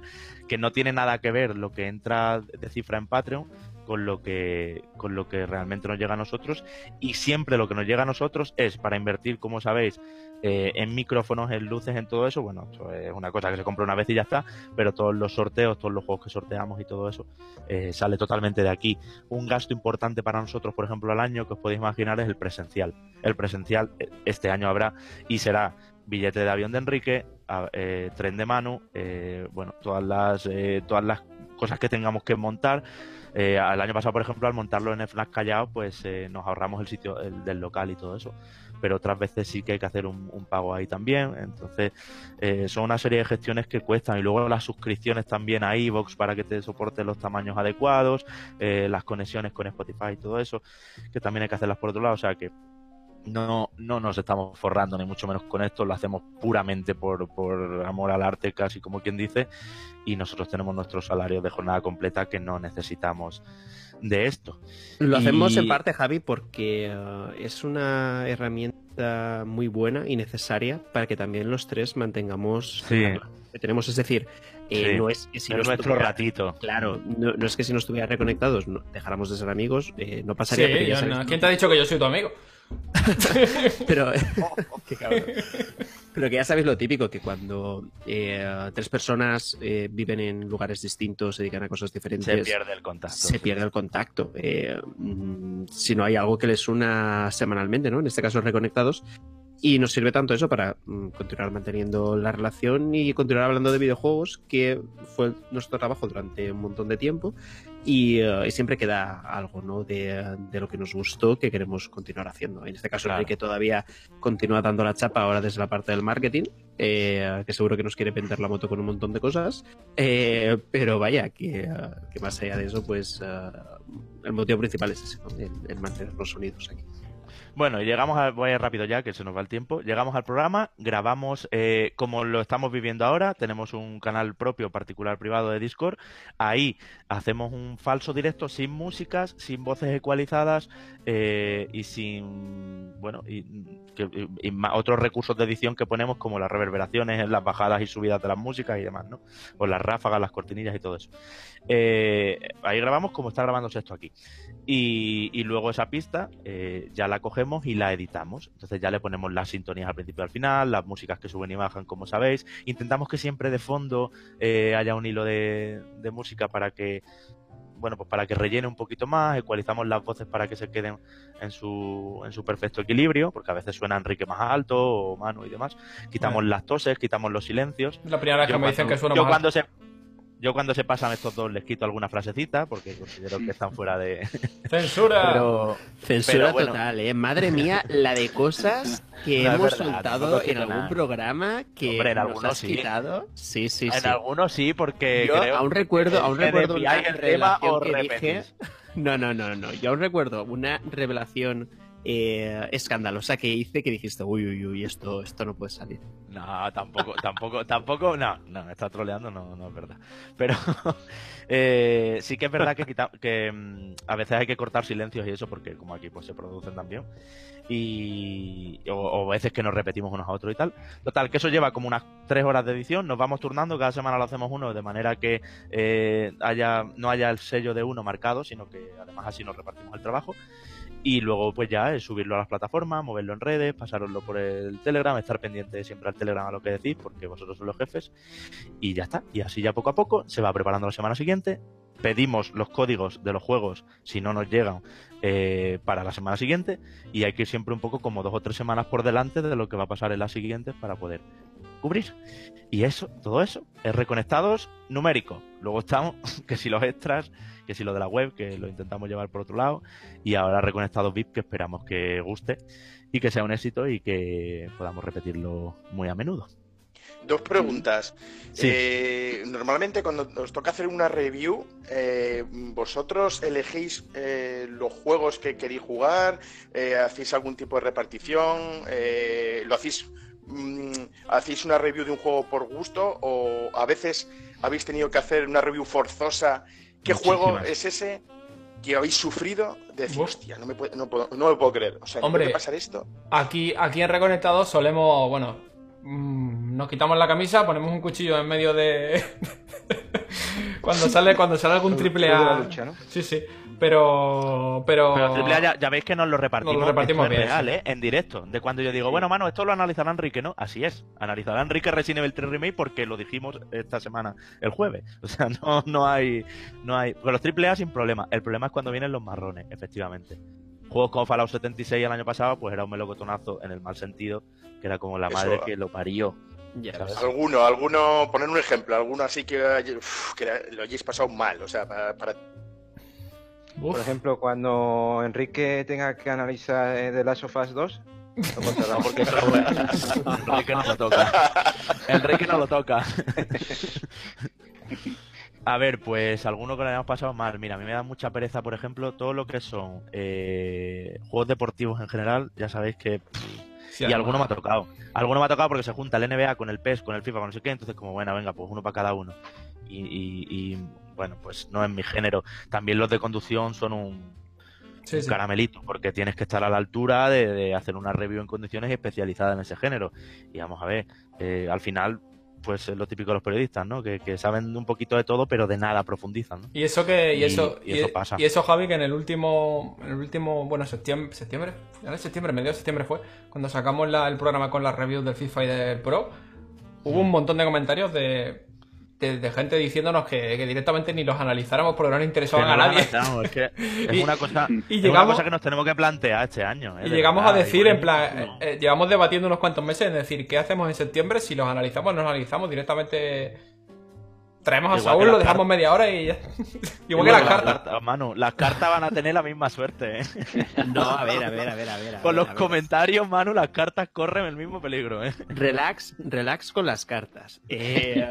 que no tiene nada que ver lo que entra de cifra en Patreon con lo que con lo que realmente nos llega a nosotros y siempre lo que nos llega a nosotros es para invertir, como sabéis, eh, en micrófonos, en luces, en todo eso. Bueno, esto es una cosa que se compra una vez y ya está, pero todos los sorteos, todos los juegos que sorteamos y todo eso eh, sale totalmente de aquí. Un gasto importante para nosotros, por ejemplo, al año que os podéis imaginar es el presencial. El presencial este año habrá y será billete de avión de Enrique, eh, tren de Manu, eh, bueno, todas las, eh, todas las cosas que tengamos que montar. Eh, el año pasado, por ejemplo, al montarlo en el Fnac Callao, pues eh, nos ahorramos el sitio el, del local y todo eso. Pero otras veces sí que hay que hacer un, pago ahí también. Entonces, eh, son una serie de gestiones que cuestan. Y luego las suscripciones también a iVoox para que te soporte los tamaños adecuados, eh, las conexiones con Spotify y todo eso, que también hay que hacerlas por otro lado. O sea que no, no nos estamos forrando, ni mucho menos con esto, lo hacemos puramente por, por amor al arte, casi como quien dice, y nosotros tenemos nuestros salarios de jornada completa que no necesitamos de esto. Lo hacemos en parte, Javi, porque eh, es una herramienta muy buena y necesaria para que también los tres mantengamos Sí. que tenemos. Es decir, eh, Sí. no es que si es no nuestro ratito. Claro, no, no es que si no estuviera reconectados no- dejáramos de ser amigos, eh, no pasaría. Sí, pero ya yo sabes no- tú- ¿quién te ha dicho que yo soy tu amigo? Pero, Qué. Pero que ya sabéis lo típico, que cuando eh, tres personas eh, viven en lugares distintos, se dedican a cosas diferentes, Se pierde el contacto. se pierde el contacto. Eh, mm, si no hay algo que les una semanalmente, ¿no? En este caso, reconectados. Y nos sirve tanto eso para mm, continuar manteniendo la relación y continuar hablando de videojuegos, que fue nuestro trabajo durante un montón de tiempo. Y, eh, y siempre queda algo, ¿no? De, de lo que nos gustó que queremos continuar haciendo. En este caso, Claro. Enrique todavía continúa dando la chapa ahora desde la parte del marketing, eh, que seguro que nos quiere vender la moto con un montón de cosas. Eh, pero vaya, que, eh, que más allá de eso, pues eh, el motivo principal es ese, ¿no? el, el mantenernos unidos aquí. Bueno, llegamos a, voy a ir rápido ya, que se nos va el tiempo. Llegamos al programa, grabamos eh, como lo estamos viviendo ahora. Tenemos un canal propio, particular, privado de Discord. Ahí hacemos un falso directo sin músicas, sin voces ecualizadas eh, y sin, bueno, y, ma- otros recursos de edición que ponemos como las reverberaciones, las bajadas y subidas de las músicas y demás, ¿no? O las ráfagas, las cortinillas y todo eso. Eh, ahí grabamos como está grabándose esto aquí. Y, y luego esa pista eh, ya la cogemos y la editamos. Entonces ya le ponemos las sintonías al principio y al final, las músicas que suben y bajan, como sabéis. Intentamos que siempre de fondo eh, haya un hilo de, de música para que bueno, pues para que rellene un poquito más, ecualizamos las voces para que se queden en su, en su perfecto equilibrio, porque a veces suena Enrique más alto o Manu y demás. Quitamos las toses, quitamos los silencios. La primera vez Yo que me dicen cuando- que suena yo más cuando se yo cuando se pasan estos dos les quito alguna frasecita porque considero que están fuera de ¡Censura! pero Censura Pero bueno. total, ¿eh? Madre mía, la de cosas que No hemos verdad, soltado en algún nada. programa que Hombre, en nos algunos has sí. quitado. Sí, sí, en sí. algunos sí porque Yo creo aún recuerdo, que- aún recuerdo una el tema revelación o que dije. No, no, no, no. Yo aún recuerdo una revelación eh, escandalosa que hice que dijiste, uy, uy, uy, esto, esto no puede salir. No, tampoco, tampoco, tampoco, no, no, está troleando, no, no es verdad. Pero eh, sí que es verdad que mm, a veces hay que cortar silencios y eso, porque como aquí pues se producen también. Y o, o veces que nos repetimos unos a otros y tal. Total, que eso lleva como unas tres horas de edición, nos vamos turnando, cada semana lo hacemos uno, de manera que eh, haya, no haya el sello de uno marcado, sino que además así nos repartimos el trabajo. Y luego, pues ya es subirlo a las plataformas, moverlo en redes, pasároslo por el Telegram, estar pendiente siempre al Telegram a lo que decís, porque vosotros sois los jefes. Y ya está. Y así ya poco a poco se va preparando la semana siguiente. Pedimos los códigos de los juegos, si no nos llegan, eh, para la semana siguiente. Y hay que ir siempre un poco como dos o tres semanas por delante de lo que va a pasar en las siguientes para poder cubrir. Y eso, todo eso, es reconectados numérico. Luego estamos, que si los extras, que si lo de la web, que lo intentamos llevar por otro lado. Y ahora reconectados VIP, que esperamos que guste y que sea un éxito y que podamos repetirlo muy a menudo. Dos preguntas. Sí. Eh, normalmente cuando os toca hacer una review, eh, ¿vosotros elegéis eh, los juegos que queréis jugar? ¿Hacéis algún tipo de repartición? ¿Lo hacéis, mm, hacéis una review de un juego por gusto? ¿O a veces habéis tenido que hacer una review forzosa? ¿Qué juego es ese que habéis sufrido? De decir, hostia, no me, puedo, no, puedo- no me puedo creer. O sea, ¿me Hombre. puede pasar esto? Aquí, aquí en Reconectados solemos, bueno, mm, nos quitamos la camisa, ponemos un cuchillo en medio de... cuando sale cuando sale algún triple A... lucha, ¿no? Sí, sí, pero... Pero, Pero triple A ya, ya veis que nos lo repartimos, Nos lo repartimos esto es bien, real, sí. ¿eh? En directo. De cuando yo digo, bueno, mano, esto lo analizará Enrique, ¿no? Así es. Analizará Enrique Resident Evil 3 Remake porque lo dijimos esta semana, el jueves. O sea, no, no hay... No hay... Con los triple A sin problema. El problema es cuando vienen los marrones, efectivamente. Juegos como Fallout 76 el año pasado, pues era un melocotonazo en el mal sentido, que era como la Eso, madre que lo parió. Ya. Alguno, alguno, poner un ejemplo, alguno así que, uf, que lo hayáis pasado mal, o sea, para, para- Uf, Por ejemplo, cuando Enrique tenga que analizar eh, The Last of Us 2, lo contará. No, porque eso Enrique no lo toca. Enrique no lo toca. A ver, pues alguno que lo hayamos pasado mal. Mira, a mí me da mucha pereza, por ejemplo, todo lo que son eh, juegos deportivos en general. Ya sabéis que. sí, y alguno me ha tocado. Alguno me ha tocado porque se junta el NBA con el PES, con el FIFA, con no sé qué. Entonces, como, bueno, venga, pues uno para cada uno. Y, y- y bueno, pues no es mi género. También los de conducción son un, Sí, un sí. caramelito, porque tienes que estar a la altura de, de hacer una review en condiciones especializadas en ese género. Y vamos a ver, eh, al final, pues es lo típico de los periodistas, ¿no? Que, que saben un poquito de todo, pero de nada profundizan, ¿no? Y eso que, y Y- eso, y eso pasa. y eso, Javi, que en el último, en el último, bueno, septiembre, septiembre, en septiembre, medio de septiembre fue, cuando sacamos la- el programa con las reviews del FIFA y del Pro, hubo un montón de comentarios de, de, gente diciéndonos que, que directamente ni los analizáramos porque no nos interesaban a nadie. es que es Y- una cosa, y es una cosa que nos tenemos que plantear este año. ¿eh? Y llegamos a decir, en plan, eh, eh, llevamos debatiendo unos cuantos meses en decir, ¿qué hacemos en septiembre? Si los analizamos, no los analizamos directamente. Traemos a Igual Saúl, lo dejamos media hora y ya. Igual que las cartas. Manu, las cartas van a tener la misma suerte, ¿eh? No, a ver, a ver, a ver, a ver. a Con ver, los ver. comentarios, Manu, las cartas corren el mismo peligro, ¿eh? Relax, relax con las cartas. Eh,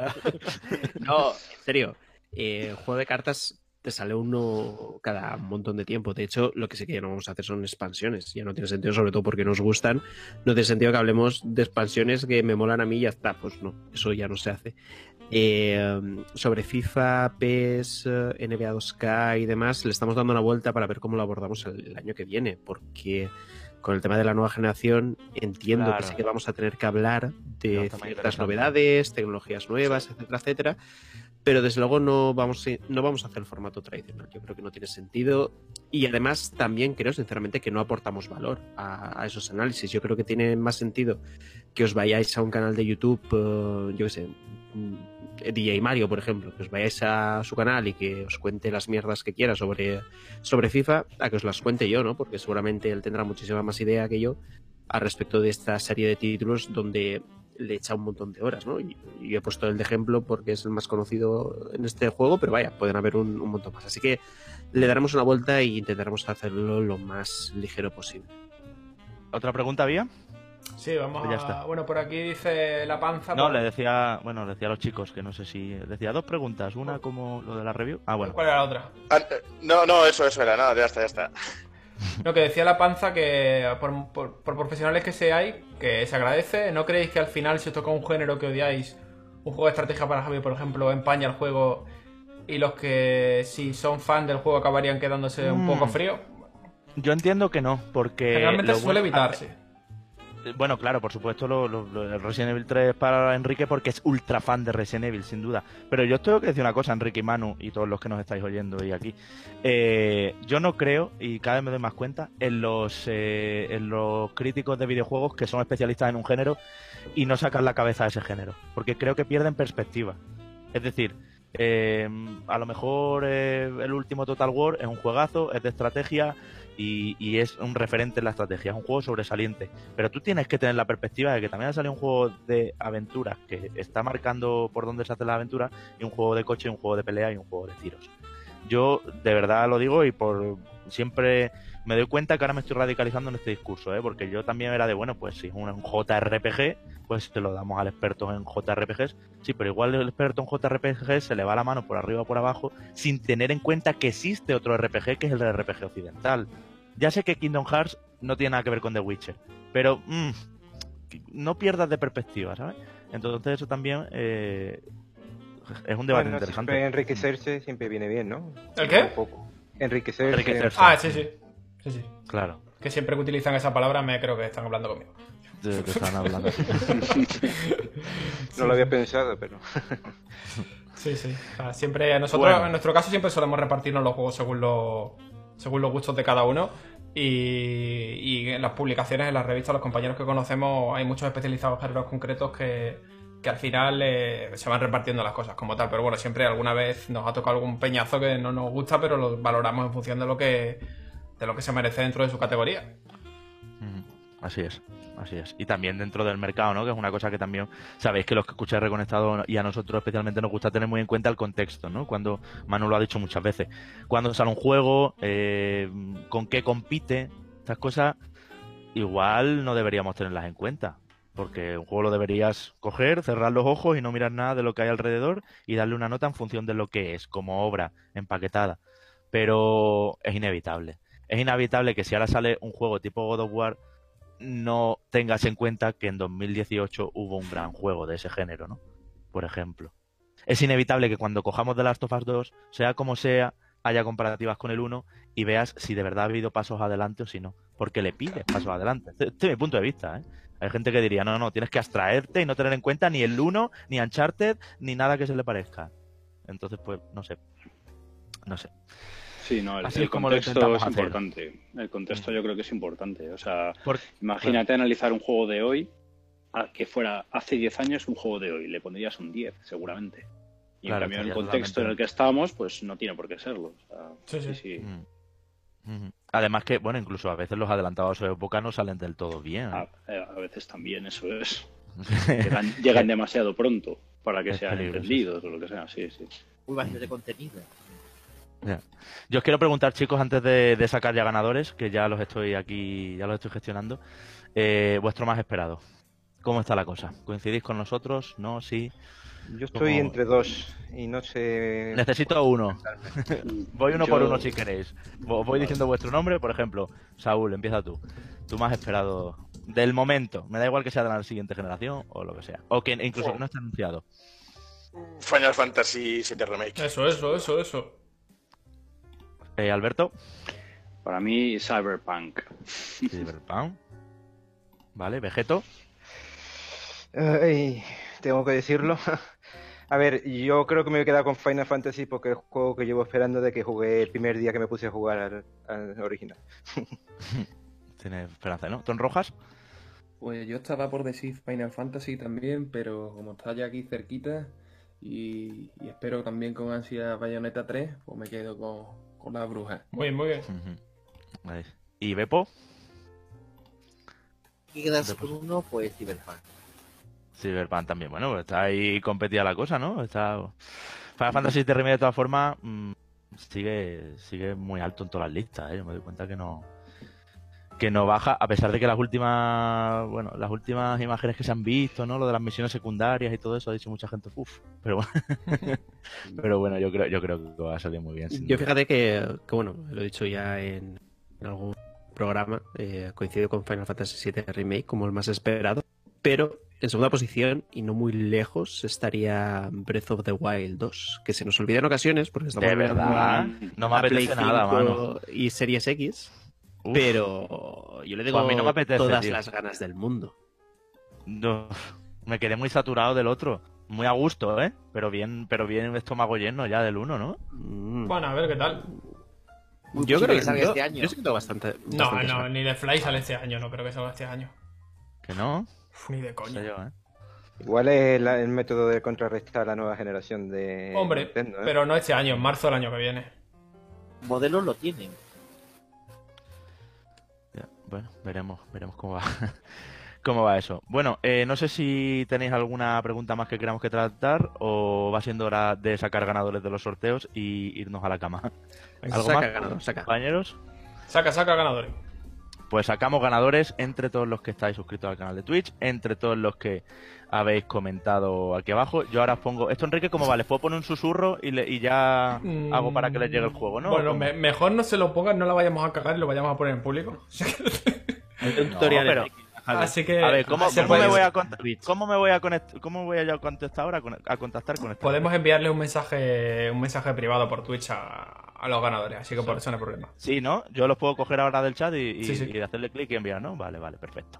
no, en serio. eh, el juego de cartas te sale uno cada montón de tiempo. De hecho, lo que sí que ya no vamos a hacer son expansiones. Ya no tiene sentido, sobre todo porque nos gustan. No tiene sentido que hablemos de expansiones que me molan a mí y ya está. Pues no, eso ya no se hace. Eh, sobre FIFA, PES, eh, NBA 2K y demás, le estamos dando una vuelta para ver cómo lo abordamos el, el año que viene. Porque con el tema de la nueva generación entiendo Claro. que sí que vamos a tener que hablar No, de muy ciertas novedades, tecnologías nuevas, etcétera, etcétera. Pero desde luego no vamos, a, no vamos a hacer el formato tradicional. Yo creo que no tiene sentido. Y además también creo sinceramente que no aportamos valor a, a esos análisis. Yo creo que tiene más sentido que os vayáis a un canal de YouTube, eh, yo qué sé, DJ Mario, por ejemplo, que os vayáis a su canal y que os cuente las mierdas que quiera sobre, sobre FIFA, a que os las cuente yo, ¿no? Porque seguramente él tendrá muchísima más idea que yo al respecto de esta serie de títulos donde le echa un montón de horas, ¿no? Y, y he puesto el de ejemplo porque es el más conocido en este juego, pero vaya, pueden haber un, montón más. Así que le daremos una vuelta e intentaremos hacerlo lo más ligero posible. ¿Otra pregunta había? Sí, vamos Pues ya a. está. Bueno, por aquí dice la panza. No, por- le decía, bueno, le decía a los chicos que no sé si decía dos preguntas, una como lo de la review. Ah, bueno. ¿Cuál era la otra? Ah, eh, no, no, eso, eso era, nada, ya está, ya está. Lo que decía la panza que por, por- por profesionales que seáis, que se agradece, ¿no creéis que al final si os toca un género que odiáis, un juego de estrategia para Javi, por ejemplo, empaña el juego y los que si son fan del juego acabarían quedándose un Mm. poco frío? Yo entiendo que no, porque... Generalmente lo suele bueno- evitarse. Bueno, claro, por supuesto, lo, lo- Resident Evil 3 para Enrique porque es ultra fan de Resident Evil, sin duda. Pero yo tengo que decir una cosa, Enrique y Manu, y todos los que nos estáis oyendo hoy aquí. Eh, yo no creo, y cada vez me doy más cuenta, en los, eh, en los críticos de videojuegos que son especialistas en un género y no sacan la cabeza de ese género. Porque creo que pierden perspectiva. Es decir, eh, a lo mejor eh, el último Total War es un juegazo, es de estrategia y, y es un referente en la estrategia, es un juego sobresaliente. Pero tú tienes que tener la perspectiva de que también ha salido un juego de aventuras que está marcando por dónde se hace la aventura, y un juego de coche, un juego de pelea y un juego de tiros. Yo de verdad lo digo y por siempre me doy cuenta que ahora me estoy radicalizando en este discurso, ¿eh? porque yo también era de, bueno, pues si es un JRPG, pues te lo damos al experto en JRPGs. Sí, pero igual el experto en JRPG se le va la mano por arriba o por abajo sin tener en cuenta que existe otro RPG que es el RPG occidental. Ya sé que Kingdom Hearts no tiene nada que ver con The Witcher, pero mm, no pierdas de perspectiva, ¿sabes? Entonces eso también eh, es un debate Bueno, interesante. siempre enriquecerse siempre viene bien, ¿no? ¿El qué? Un poco. Enriquecerse. Enriquecerse. Ah, sí, sí. Sí, sí. Claro, Que siempre que utilizan esa palabra me creo que están hablando conmigo. de que están hablando. No lo había pensado, pero. Sí, sí. O sea, siempre nosotros, Bueno. en nuestro caso, siempre solemos repartirnos los juegos según los, según los gustos de cada uno. Y, y en las publicaciones, en las revistas, los compañeros que conocemos, hay muchos especializados en géneros concretos que, que al final eh, se van repartiendo las cosas como tal. Pero bueno, siempre alguna vez nos ha tocado algún peñazo que no nos gusta, pero lo valoramos en función de lo que, de lo que se merece dentro de su categoría. Ujú, Así es, así es. Y también dentro del mercado, ¿no? Que es una cosa que también sabéis que los que escucháis Reconectado y a nosotros especialmente nos gusta tener muy en cuenta el contexto, ¿no? Cuando Manu lo ha dicho muchas veces. Cuando sale un juego, eh, con qué compite, estas cosas igual no deberíamos tenerlas en cuenta. Porque un juego lo deberías coger, cerrar los ojos y no mirar nada de lo que hay alrededor y darle una nota en función de lo que es, como obra empaquetada. Pero es inevitable. Es inevitable que si ahora sale un juego tipo God of War, no tengas en cuenta que en 2018 hubo un gran juego de ese género, ¿no? Por ejemplo. es inevitable que cuando cojamos The Last of Us 2, sea como sea, haya comparativas con el 1 y veas si de verdad ha habido pasos adelante o si no. Porque le pides pasos adelante. Este, es mi punto de vista, ¿eh? Hay gente que diría, no, no, tienes que abstraerte y no tener en cuenta ni el 1, ni Uncharted, ni nada que se le parezca. Entonces, pues, no sé. No sé. Sí, no, el, Así el contexto es hacer. importante. El contexto yo creo que es importante. O sea, Por- imagínate analizar un juego de hoy a que fuera hace 10 años un juego de hoy. Le pondrías un 10, seguramente. Y Claro, en cambio, el contexto en el totalmente- que estamos, pues no tiene por qué serlo. O sea, Sí, sí. sí. Mm. Ujú. Además que, bueno, incluso a veces los adelantados de su época no salen del todo bien. A, eh, a veces también eso es. Llegan, llegan demasiado pronto para que Es sean peligroso. entendidos o lo que sea. Sí, sí. Muy vacío de contenido. Yo os quiero preguntar, chicos, antes de, de sacar ya ganadores, que ya los estoy aquí, ya los estoy gestionando, eh, vuestro más esperado. ¿Cómo está la cosa? ¿Coincidís con nosotros? ¿No? ¿Sí? Yo estoy Como- entre dos y no sé. Necesito uno. Voy uno por uno si queréis. Vo- Voy diciendo vuestro nombre, por ejemplo, Saúl, empieza tú. Tú más esperado del momento. Me da igual que sea de la siguiente generación o lo que sea. O que incluso que no esté anunciado. Final Fantasy VII Remake. Eso, eso, eso, eso. Eh, Alberto. Para mí, Cyberpunk. Cyberpunk. Vale, Vegeto. Ay, tengo que decirlo. A ver, yo creo que me voy a quedar con Final Fantasy porque es el juego que llevo esperando de que jugué el primer día que me puse a jugar al, al original. Tiene esperanza, ¿no? ¿Ton Rojas? Pues yo estaba por decir Final Fantasy también, pero como está ya aquí cerquita y, y espero también con ansia Bayonetta 3, pues me quedo con, con la bruja. Muy bien, muy bien. Ujú. Vale. ¿Y Bepo? Hay que quedarse con uno, pues Cyberpunk. Cyberpunk también. Bueno, pues está ahí competida la cosa, ¿no? Está... Final Fantasy VII Remake de todas formas mm, sigue, sigue muy alto en todas las listas, ¿eh? Yo me doy cuenta que no que no baja, a pesar de que las últimas, bueno, las últimas imágenes que se han visto, ¿no? Lo de las misiones secundarias y todo eso, ha dicho mucha gente, uff, pero bueno, pero bueno, yo creo, yo creo que va a salir muy bien. Yo duda. fíjate que, que, bueno, lo he dicho ya en, en algún programa, eh, coincido con Final Fantasy VII Remake como el más esperado, pero en segunda posición y no muy lejos estaría Breath of the Wild 2, que se nos olvida en ocasiones porque estamos De verdad, a- no me apetece nada, 5 mano. y Series X, Uf. pero yo le digo Pues a mí no me apetece, todas tío. las ganas del mundo. No, me quedé muy saturado del otro. Muy a gusto, ¿eh? Pero bien, pero bien estómago lleno ya del uno, ¿no? Mm. Bueno, a ver qué tal. Muy yo creo que salga yo, este año. yo sí que tengo bastante. No, no, ni de Fly sale este año, no creo que salga este año. Que no, Uf, ni de no coña. sé yo, ¿eh? Igual es la- el método de contrarrestar la nueva generación de Hombre, Nintendo, ¿eh? pero no este año, en marzo del año que viene. Modelos lo tienen. Ya, Bueno, veremos, veremos cómo va. cómo va eso. Bueno, eh, no sé si tenéis alguna pregunta más que queramos que tratar o va siendo hora de sacar ganadores de los sorteos y irnos a la cama. Venga, ¿Algo saca, más, ganador, saca. compañeros? Saca, saca ganadores. Pues sacamos ganadores entre todos los que estáis suscritos al canal de Twitch, entre todos los que habéis comentado aquí abajo. Yo ahora os pongo. Esto, Enrique, ¿cómo va? ¿Les puedo poner un susurro y, le- y ya Mm, hago para que les llegue el juego, no? Bueno, me- mejor no se lo pongan, no la vayamos a cagar y lo vayamos a poner en público. Un tutorial pero- déjalo. Así que. A ver, ¿cómo, me voy a ¿cómo me voy a cómo voy a contestar ahora a contactar con esta Podemos enviarle un mensaje un mensaje privado por Twitch a, a los ganadores, así que por eso no hay problema. Sí, ¿no? Yo los puedo coger ahora del chat y, y- Sí, sí. y hacerle clic y enviar, ¿no? Vale, vale, perfecto.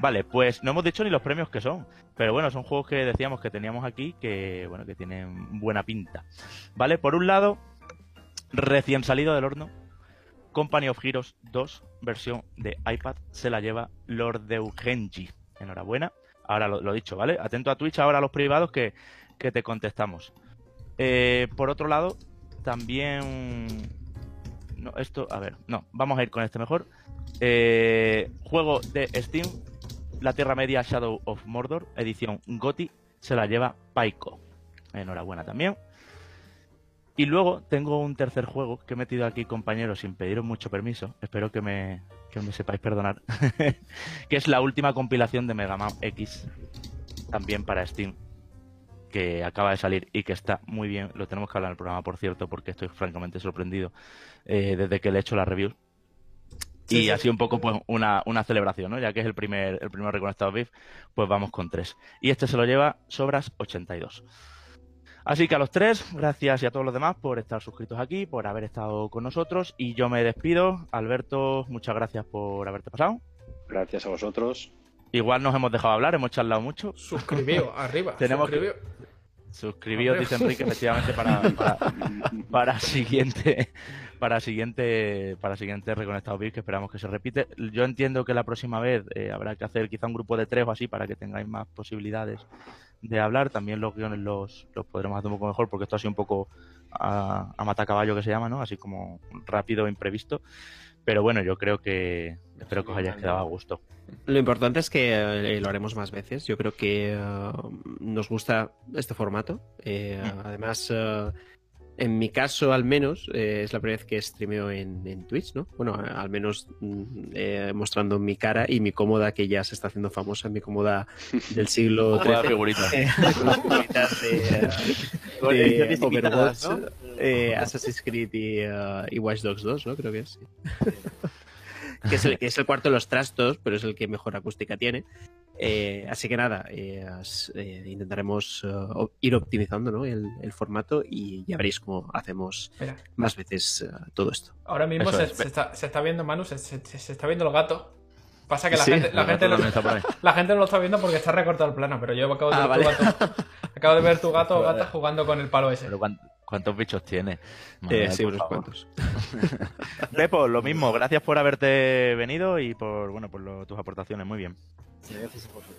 Vale, pues no hemos dicho ni los premios que son, pero bueno, son juegos que decíamos que teníamos aquí que, bueno, que tienen buena pinta. Vale, por un lado, recién salido del horno, Company of Heroes 2, versión de iPad, se la lleva Lord Eugenji. Enhorabuena. Ahora lo, lo dicho, ¿vale? Atento a Twitch ahora a los privados que, que te contestamos. Eh, por otro lado, también... No, esto, a ver, no, vamos a ir con este mejor. Eh, juego de Steam, La Tierra Media Shadow of Mordor, edición GOTI, se la lleva Paiko. Enhorabuena también. Y luego tengo un tercer juego que he metido aquí, compañeros, sin pediros mucho permiso. Espero que me, que me sepáis perdonar. que es la última compilación de Mega Man X, también para Steam, que acaba de salir y que está muy bien. Lo tenemos que hablar en el programa, por cierto, porque estoy francamente sorprendido eh, desde que le he hecho la review. Sí, y sí. así un poco pues una, una celebración, ¿no? Ya que es el primer, el primer reconectado BIF, pues vamos con tres. Y este se lo lleva Sobras 82. Así que a los tres, gracias y a todos los demás por estar suscritos aquí, por haber estado con nosotros. Y yo me despido. Alberto, muchas gracias por haberte pasado. Gracias a vosotros. Igual nos hemos dejado hablar, hemos charlado mucho. Suscribíos, arriba. Tenemos que- suscribíos. Dice Enrique, efectivamente, para, para, para siguiente para siguiente para siguiente Reconectados VIP, que esperamos que se repite. Yo entiendo que la próxima vez eh, habrá que hacer quizá un grupo de tres o así para que tengáis más posibilidades de hablar. También los guiones los, los podremos hacer un poco mejor porque esto ha sido un poco a, a matacaballo que se llama, ¿no? Así como rápido e imprevisto. Pero bueno, yo creo que espero que os hayáis quedado a gusto. Lo importante es que eh, lo haremos más veces. Yo creo que eh, nos gusta este formato. Eh, Mm. Además, en mi caso, al menos, eh, es la primera vez que streameo en, en Twitch, ¿no? Bueno, al menos mm, eh, mostrando mi cara y mi cómoda que ya se está haciendo famosa, mi cómoda del siglo XIII. con de, de limitadas, Overwatch, ¿no? Assassin's Creed y, y Watch Dogs 2, ¿no? Creo que es. sí. Que, es el, que es el cuarto de los trastos, pero es el que mejor acústica tiene. Eh, así que nada, eh, as- eh, intentaremos o- ir optimizando ¿no? el, el formato y ya veréis cómo hacemos Mira, más veces eh, todo esto. ahora mismo se, es. se está, se está viendo, Manu, se, se- se está viendo el gato. Pasa que la Sí, gente, la, gente ahí. la gente no lo está viendo porque está recortado el plano, pero yo acabo de Ah, ver vale. tu gato. Acabo de ver tu gato o gata jugando con el palo ese. Pero ¿cuán- ¿cuántos bichos tiene? Eh, sí, por unos cuantos. Pepo, lo mismo, gracias por haberte venido y por bueno por lo- tus aportaciones, muy bien. Gracias a vosotros.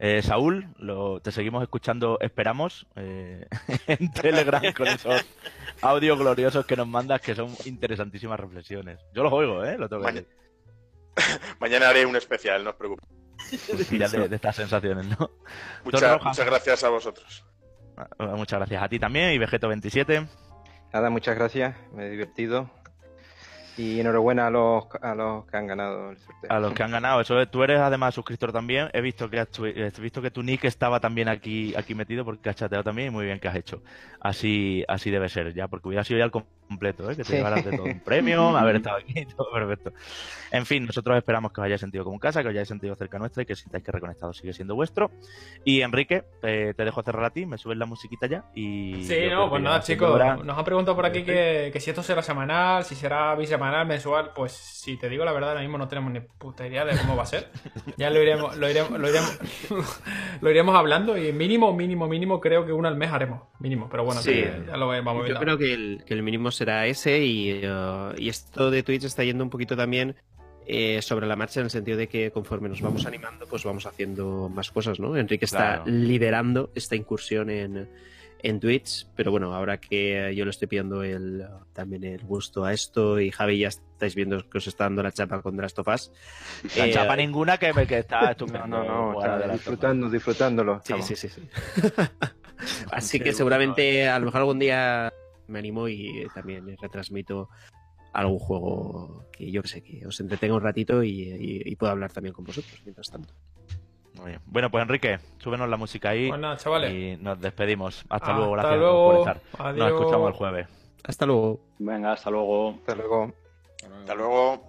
Eh, Saúl, lo, te seguimos escuchando, esperamos, eh, en Telegram con esos audios gloriosos que nos mandas que son interesantísimas reflexiones. Yo los oigo, ¿eh? Lo tengo Maña-. Mañana haré un especial, no os preocupéis. Ya de, de estas sensaciones, ¿no? Mucha- muchas gracias a vosotros. Muchas gracias a ti también y Vegeto27. Nada, muchas gracias, me he divertido. Y enhorabuena a los, a los que han ganado el sorteo. A los que han ganado, eso es- tú eres además suscriptor también. He visto que has tu- he visto que tu nick estaba también aquí aquí metido porque has chateado también y muy bien que has hecho. Así así debe ser ya, porque hubiera sido ya el completo, ¿eh? que te Sí. llevaras de todo un premio, haber estado aquí, todo perfecto. En fin, nosotros esperamos que os hayáis sentido como en casa, que os hayáis sentido cerca nuestra y que sintáis que Reconectado sigue siendo vuestro. Y Enrique, eh, te dejo cerrar a ti, me subes la musiquita ya y... Sí, no, pues nada, chicos. hora- Nos han preguntado por aquí que, que si esto será semanal, si será bisemanal, mensual. Pues si te digo la verdad, ahora mismo no tenemos ni puta idea de cómo va a ser. Ya lo iremos, lo iremos, lo iremos, lo iremos hablando y mínimo, mínimo, mínimo, creo que uno al mes haremos. Mínimo, pero bueno, Sí. ya lo vamos Yo viendo. creo que el, que el mínimo será ese y, eh, y esto de Twitch está yendo un poquito también eh, sobre la marcha en el sentido de que conforme nos vamos animando pues vamos haciendo más cosas, ¿no? Enrique está Claro. liderando esta incursión en, en Twitch, pero bueno, ahora que yo le estoy pidiendo el, también el gusto a esto y Javi ya estáis viendo que os está dando la chapa con The Last of Us. La eh, chapa ninguna que, me, que está No, estupendo. no, está disfrutando, disfrutándolo. Sí, sí, sí, sí. Así que seguramente a lo mejor algún día me animo y también retransmito algún juego que yo que sé, que os entretenga un ratito y, y, y pueda hablar también con vosotros mientras tanto. Muy bien. Bueno, pues Enrique, súbenos la música ahí Pues chavales. y nos despedimos. Hasta, Hasta luego, gracias luego. por estar. Nos escuchamos el jueves. Hasta luego. Venga, hasta luego. Hasta luego. Hasta luego.